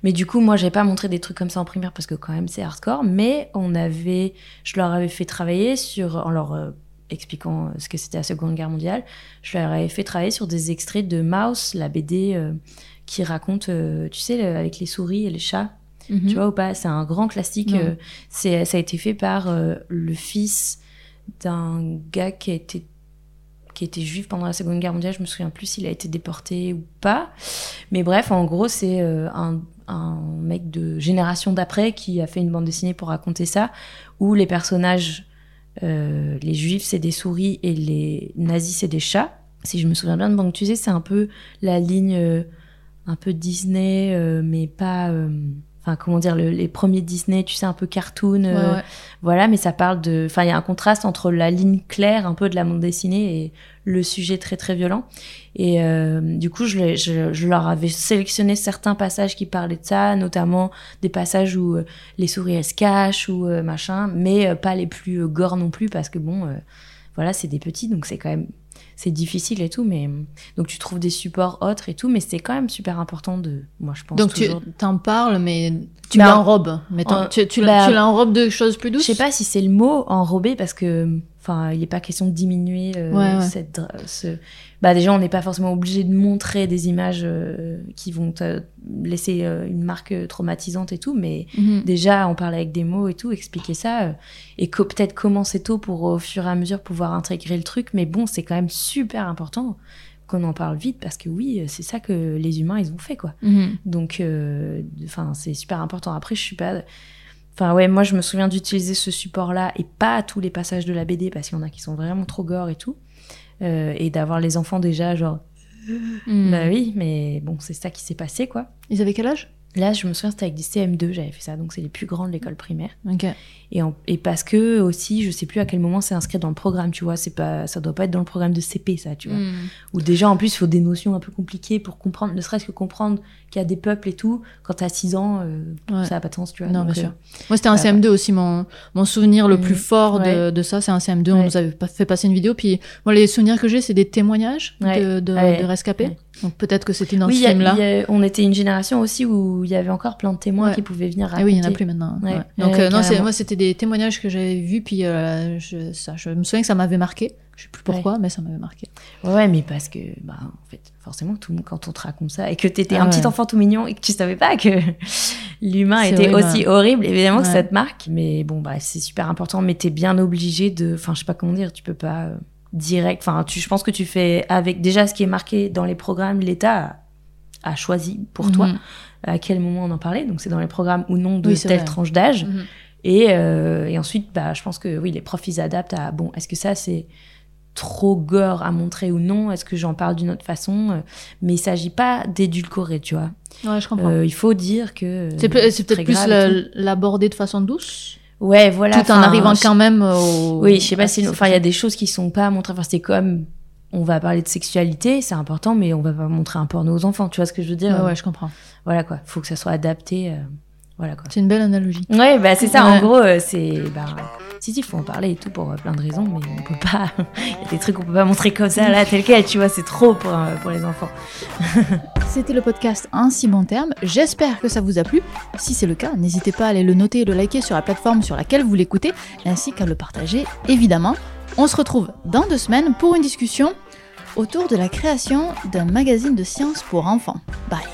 Mais du coup, moi, j'ai pas montré des trucs comme ça en primaire parce que quand même, c'est hardcore. Mais on avait, je leur avais fait travailler sur, en leur expliquant ce que c'était la Seconde Guerre mondiale, je leur avais fait travailler sur des extraits de Mouse, la BD euh, qui raconte, euh, tu sais, avec les souris et les chats. Mhm. Tu vois ou pas? C'est un grand classique. Euh, c'est, ça a été fait par le fils d'un gars qui a été qui était juif pendant la Seconde Guerre mondiale. Je me souviens plus s'il a été déporté ou pas. Mais bref, en gros, c'est un, un, mec de génération d'après qui a fait une bande dessinée pour raconter ça, où les personnages euh, les juifs, c'est des souris et les nazis, c'est des chats. Si je me souviens bien de sais, c'est un peu la ligne euh, un peu Disney, euh, mais pas enfin comment dire les premiers Disney tu sais un peu cartoon voilà mais ça parle de enfin il y a un contraste entre la ligne claire un peu de la bande dessinée et le sujet très très violent. Et euh, du coup je, je, je, leur avais sélectionné certains passages qui parlaient de ça notamment des passages où euh, les souris elles se cachent ou euh, machin mais pas les plus gore non plus parce que bon voilà c'est des petits donc c'est quand même c'est difficile et tout, mais donc tu trouves des supports autres et tout, mais c'est quand même super important de, moi je pense. Donc tu t'en parles, mais tu bah, l'enrobes. Mais tu, tu, bah, tu l'enrobes de choses plus douces. Je sais pas si c'est le mot enrober parce que Enfin, il n'est pas question de diminuer euh, cette. Ce... Bah, déjà, on n'est pas forcément obligé de montrer des images euh, qui vont te laisser euh, une marque traumatisante et tout, mais mhm. déjà, on parle avec des mots et tout, expliquer ça, et peut-être commencer tôt pour au fur et à mesure pouvoir intégrer le truc. Mais bon, c'est quand même super important qu'on en parle vite parce que oui, c'est ça que les humains ils ont fait quoi. Mhm. Donc, enfin, c'est super important. Après, je suis pas Enfin ouais, moi je me souviens d'utiliser ce support-là et pas à tous les passages de la BD parce qu'il y en a qui sont vraiment trop gore et tout. Euh, et d'avoir les enfants déjà genre... Hmm. Bah oui, mais bon, c'est ça qui s'est passé quoi. Ils avaient quel âge? Là, je me souviens, c'était avec des CM2, j'avais fait ça, donc c'est les plus grands de l'école primaire. Et, et, parce que aussi, je sais plus à quel moment c'est inscrit dans le programme, tu vois, c'est pas, ça doit pas être dans le programme de CP, ça, tu vois. Hmm. Ou déjà, en plus, il faut des notions un peu compliquées pour comprendre, ne serait-ce que comprendre qu'il y a des peuples et tout. Quand t'as 6 ans, euh, ça a pas de sens, tu vois. Non, bien sûr. Euh, Moi, c'était un CM2 aussi, mon, mon souvenir le plus hmm. fort de, de ça, c'est un CM2. On nous avait fait passer une vidéo, puis moi, les souvenirs que j'ai, c'est des témoignages de, de, de rescapés. Donc peut-être que c'était dans ce film-là. on était une génération aussi où il y avait encore plein de témoins qui pouvaient venir raconter. Et oui, il n'y en a plus maintenant. Donc euh, non, moi c'était des témoignages que j'avais vus, puis euh, je, ça, je me souviens que ça m'avait marqué. Je sais plus pourquoi, mais ça m'avait marqué. Ouais, mais parce que, bah, en fait, forcément, tout, quand on te raconte ça et que tu étais ah un petit enfant tout mignon et que tu savais pas que l'humain était aussi horrible, évidemment que ça te marque. Mais bon, bah, c'est super important, mais tu es bien obligé de. Enfin, je sais pas comment dire, tu peux pas. Euh, direct. Enfin, tu, je pense que tu fais avec déjà ce qui est marqué dans les programmes, l'État a, choisi pour toi mhm. à quel moment on en parlait. Donc c'est dans les programmes ou non de telle tranche d'âge. Mhm. Et, euh, et ensuite, bah, je pense que oui, les profs, ils adaptent à bon, est-ce que ça, c'est trop gore à montrer ou non? Est-ce que j'en parle d'une autre façon? Euh, Mais il s'agit pas d'édulcorer, tu vois. Ouais, je comprends. Euh, il faut dire que. c'est peut- c'est peut-être plus l'aborder de façon douce, Ouais, voilà. tout en arrivant je- quand même au. Oui, je sais pas si. Enfin, il y a des choses qui sont pas montrées. Enfin, c'est comme. On va parler de sexualité, c'est important, mais on va pas montrer un porno aux enfants. Tu vois ce que je veux dire? Ouais, ouais, je comprends. Voilà quoi. Faut que ça soit adapté. euh, Voilà quoi. C'est une belle analogie. Ouais, bah c'est ça. Ouais. En gros, euh, c'est. Bah, si, si, faut en parler et tout pour euh, plein de raisons, mais on peut pas. Il y a des trucs qu'on peut pas montrer comme ça, là, tel quel, tu vois, c'est trop pour, euh, pour les enfants. C'était le podcast Un si bon terme. J'espère que ça vous a plu. Si c'est le cas, n'hésitez pas à aller le noter et le liker sur la plateforme sur laquelle vous l'écoutez, ainsi qu'à le partager, évidemment. On se retrouve dans deux semaines pour une discussion autour de la création d'un magazine de science pour enfants. Bye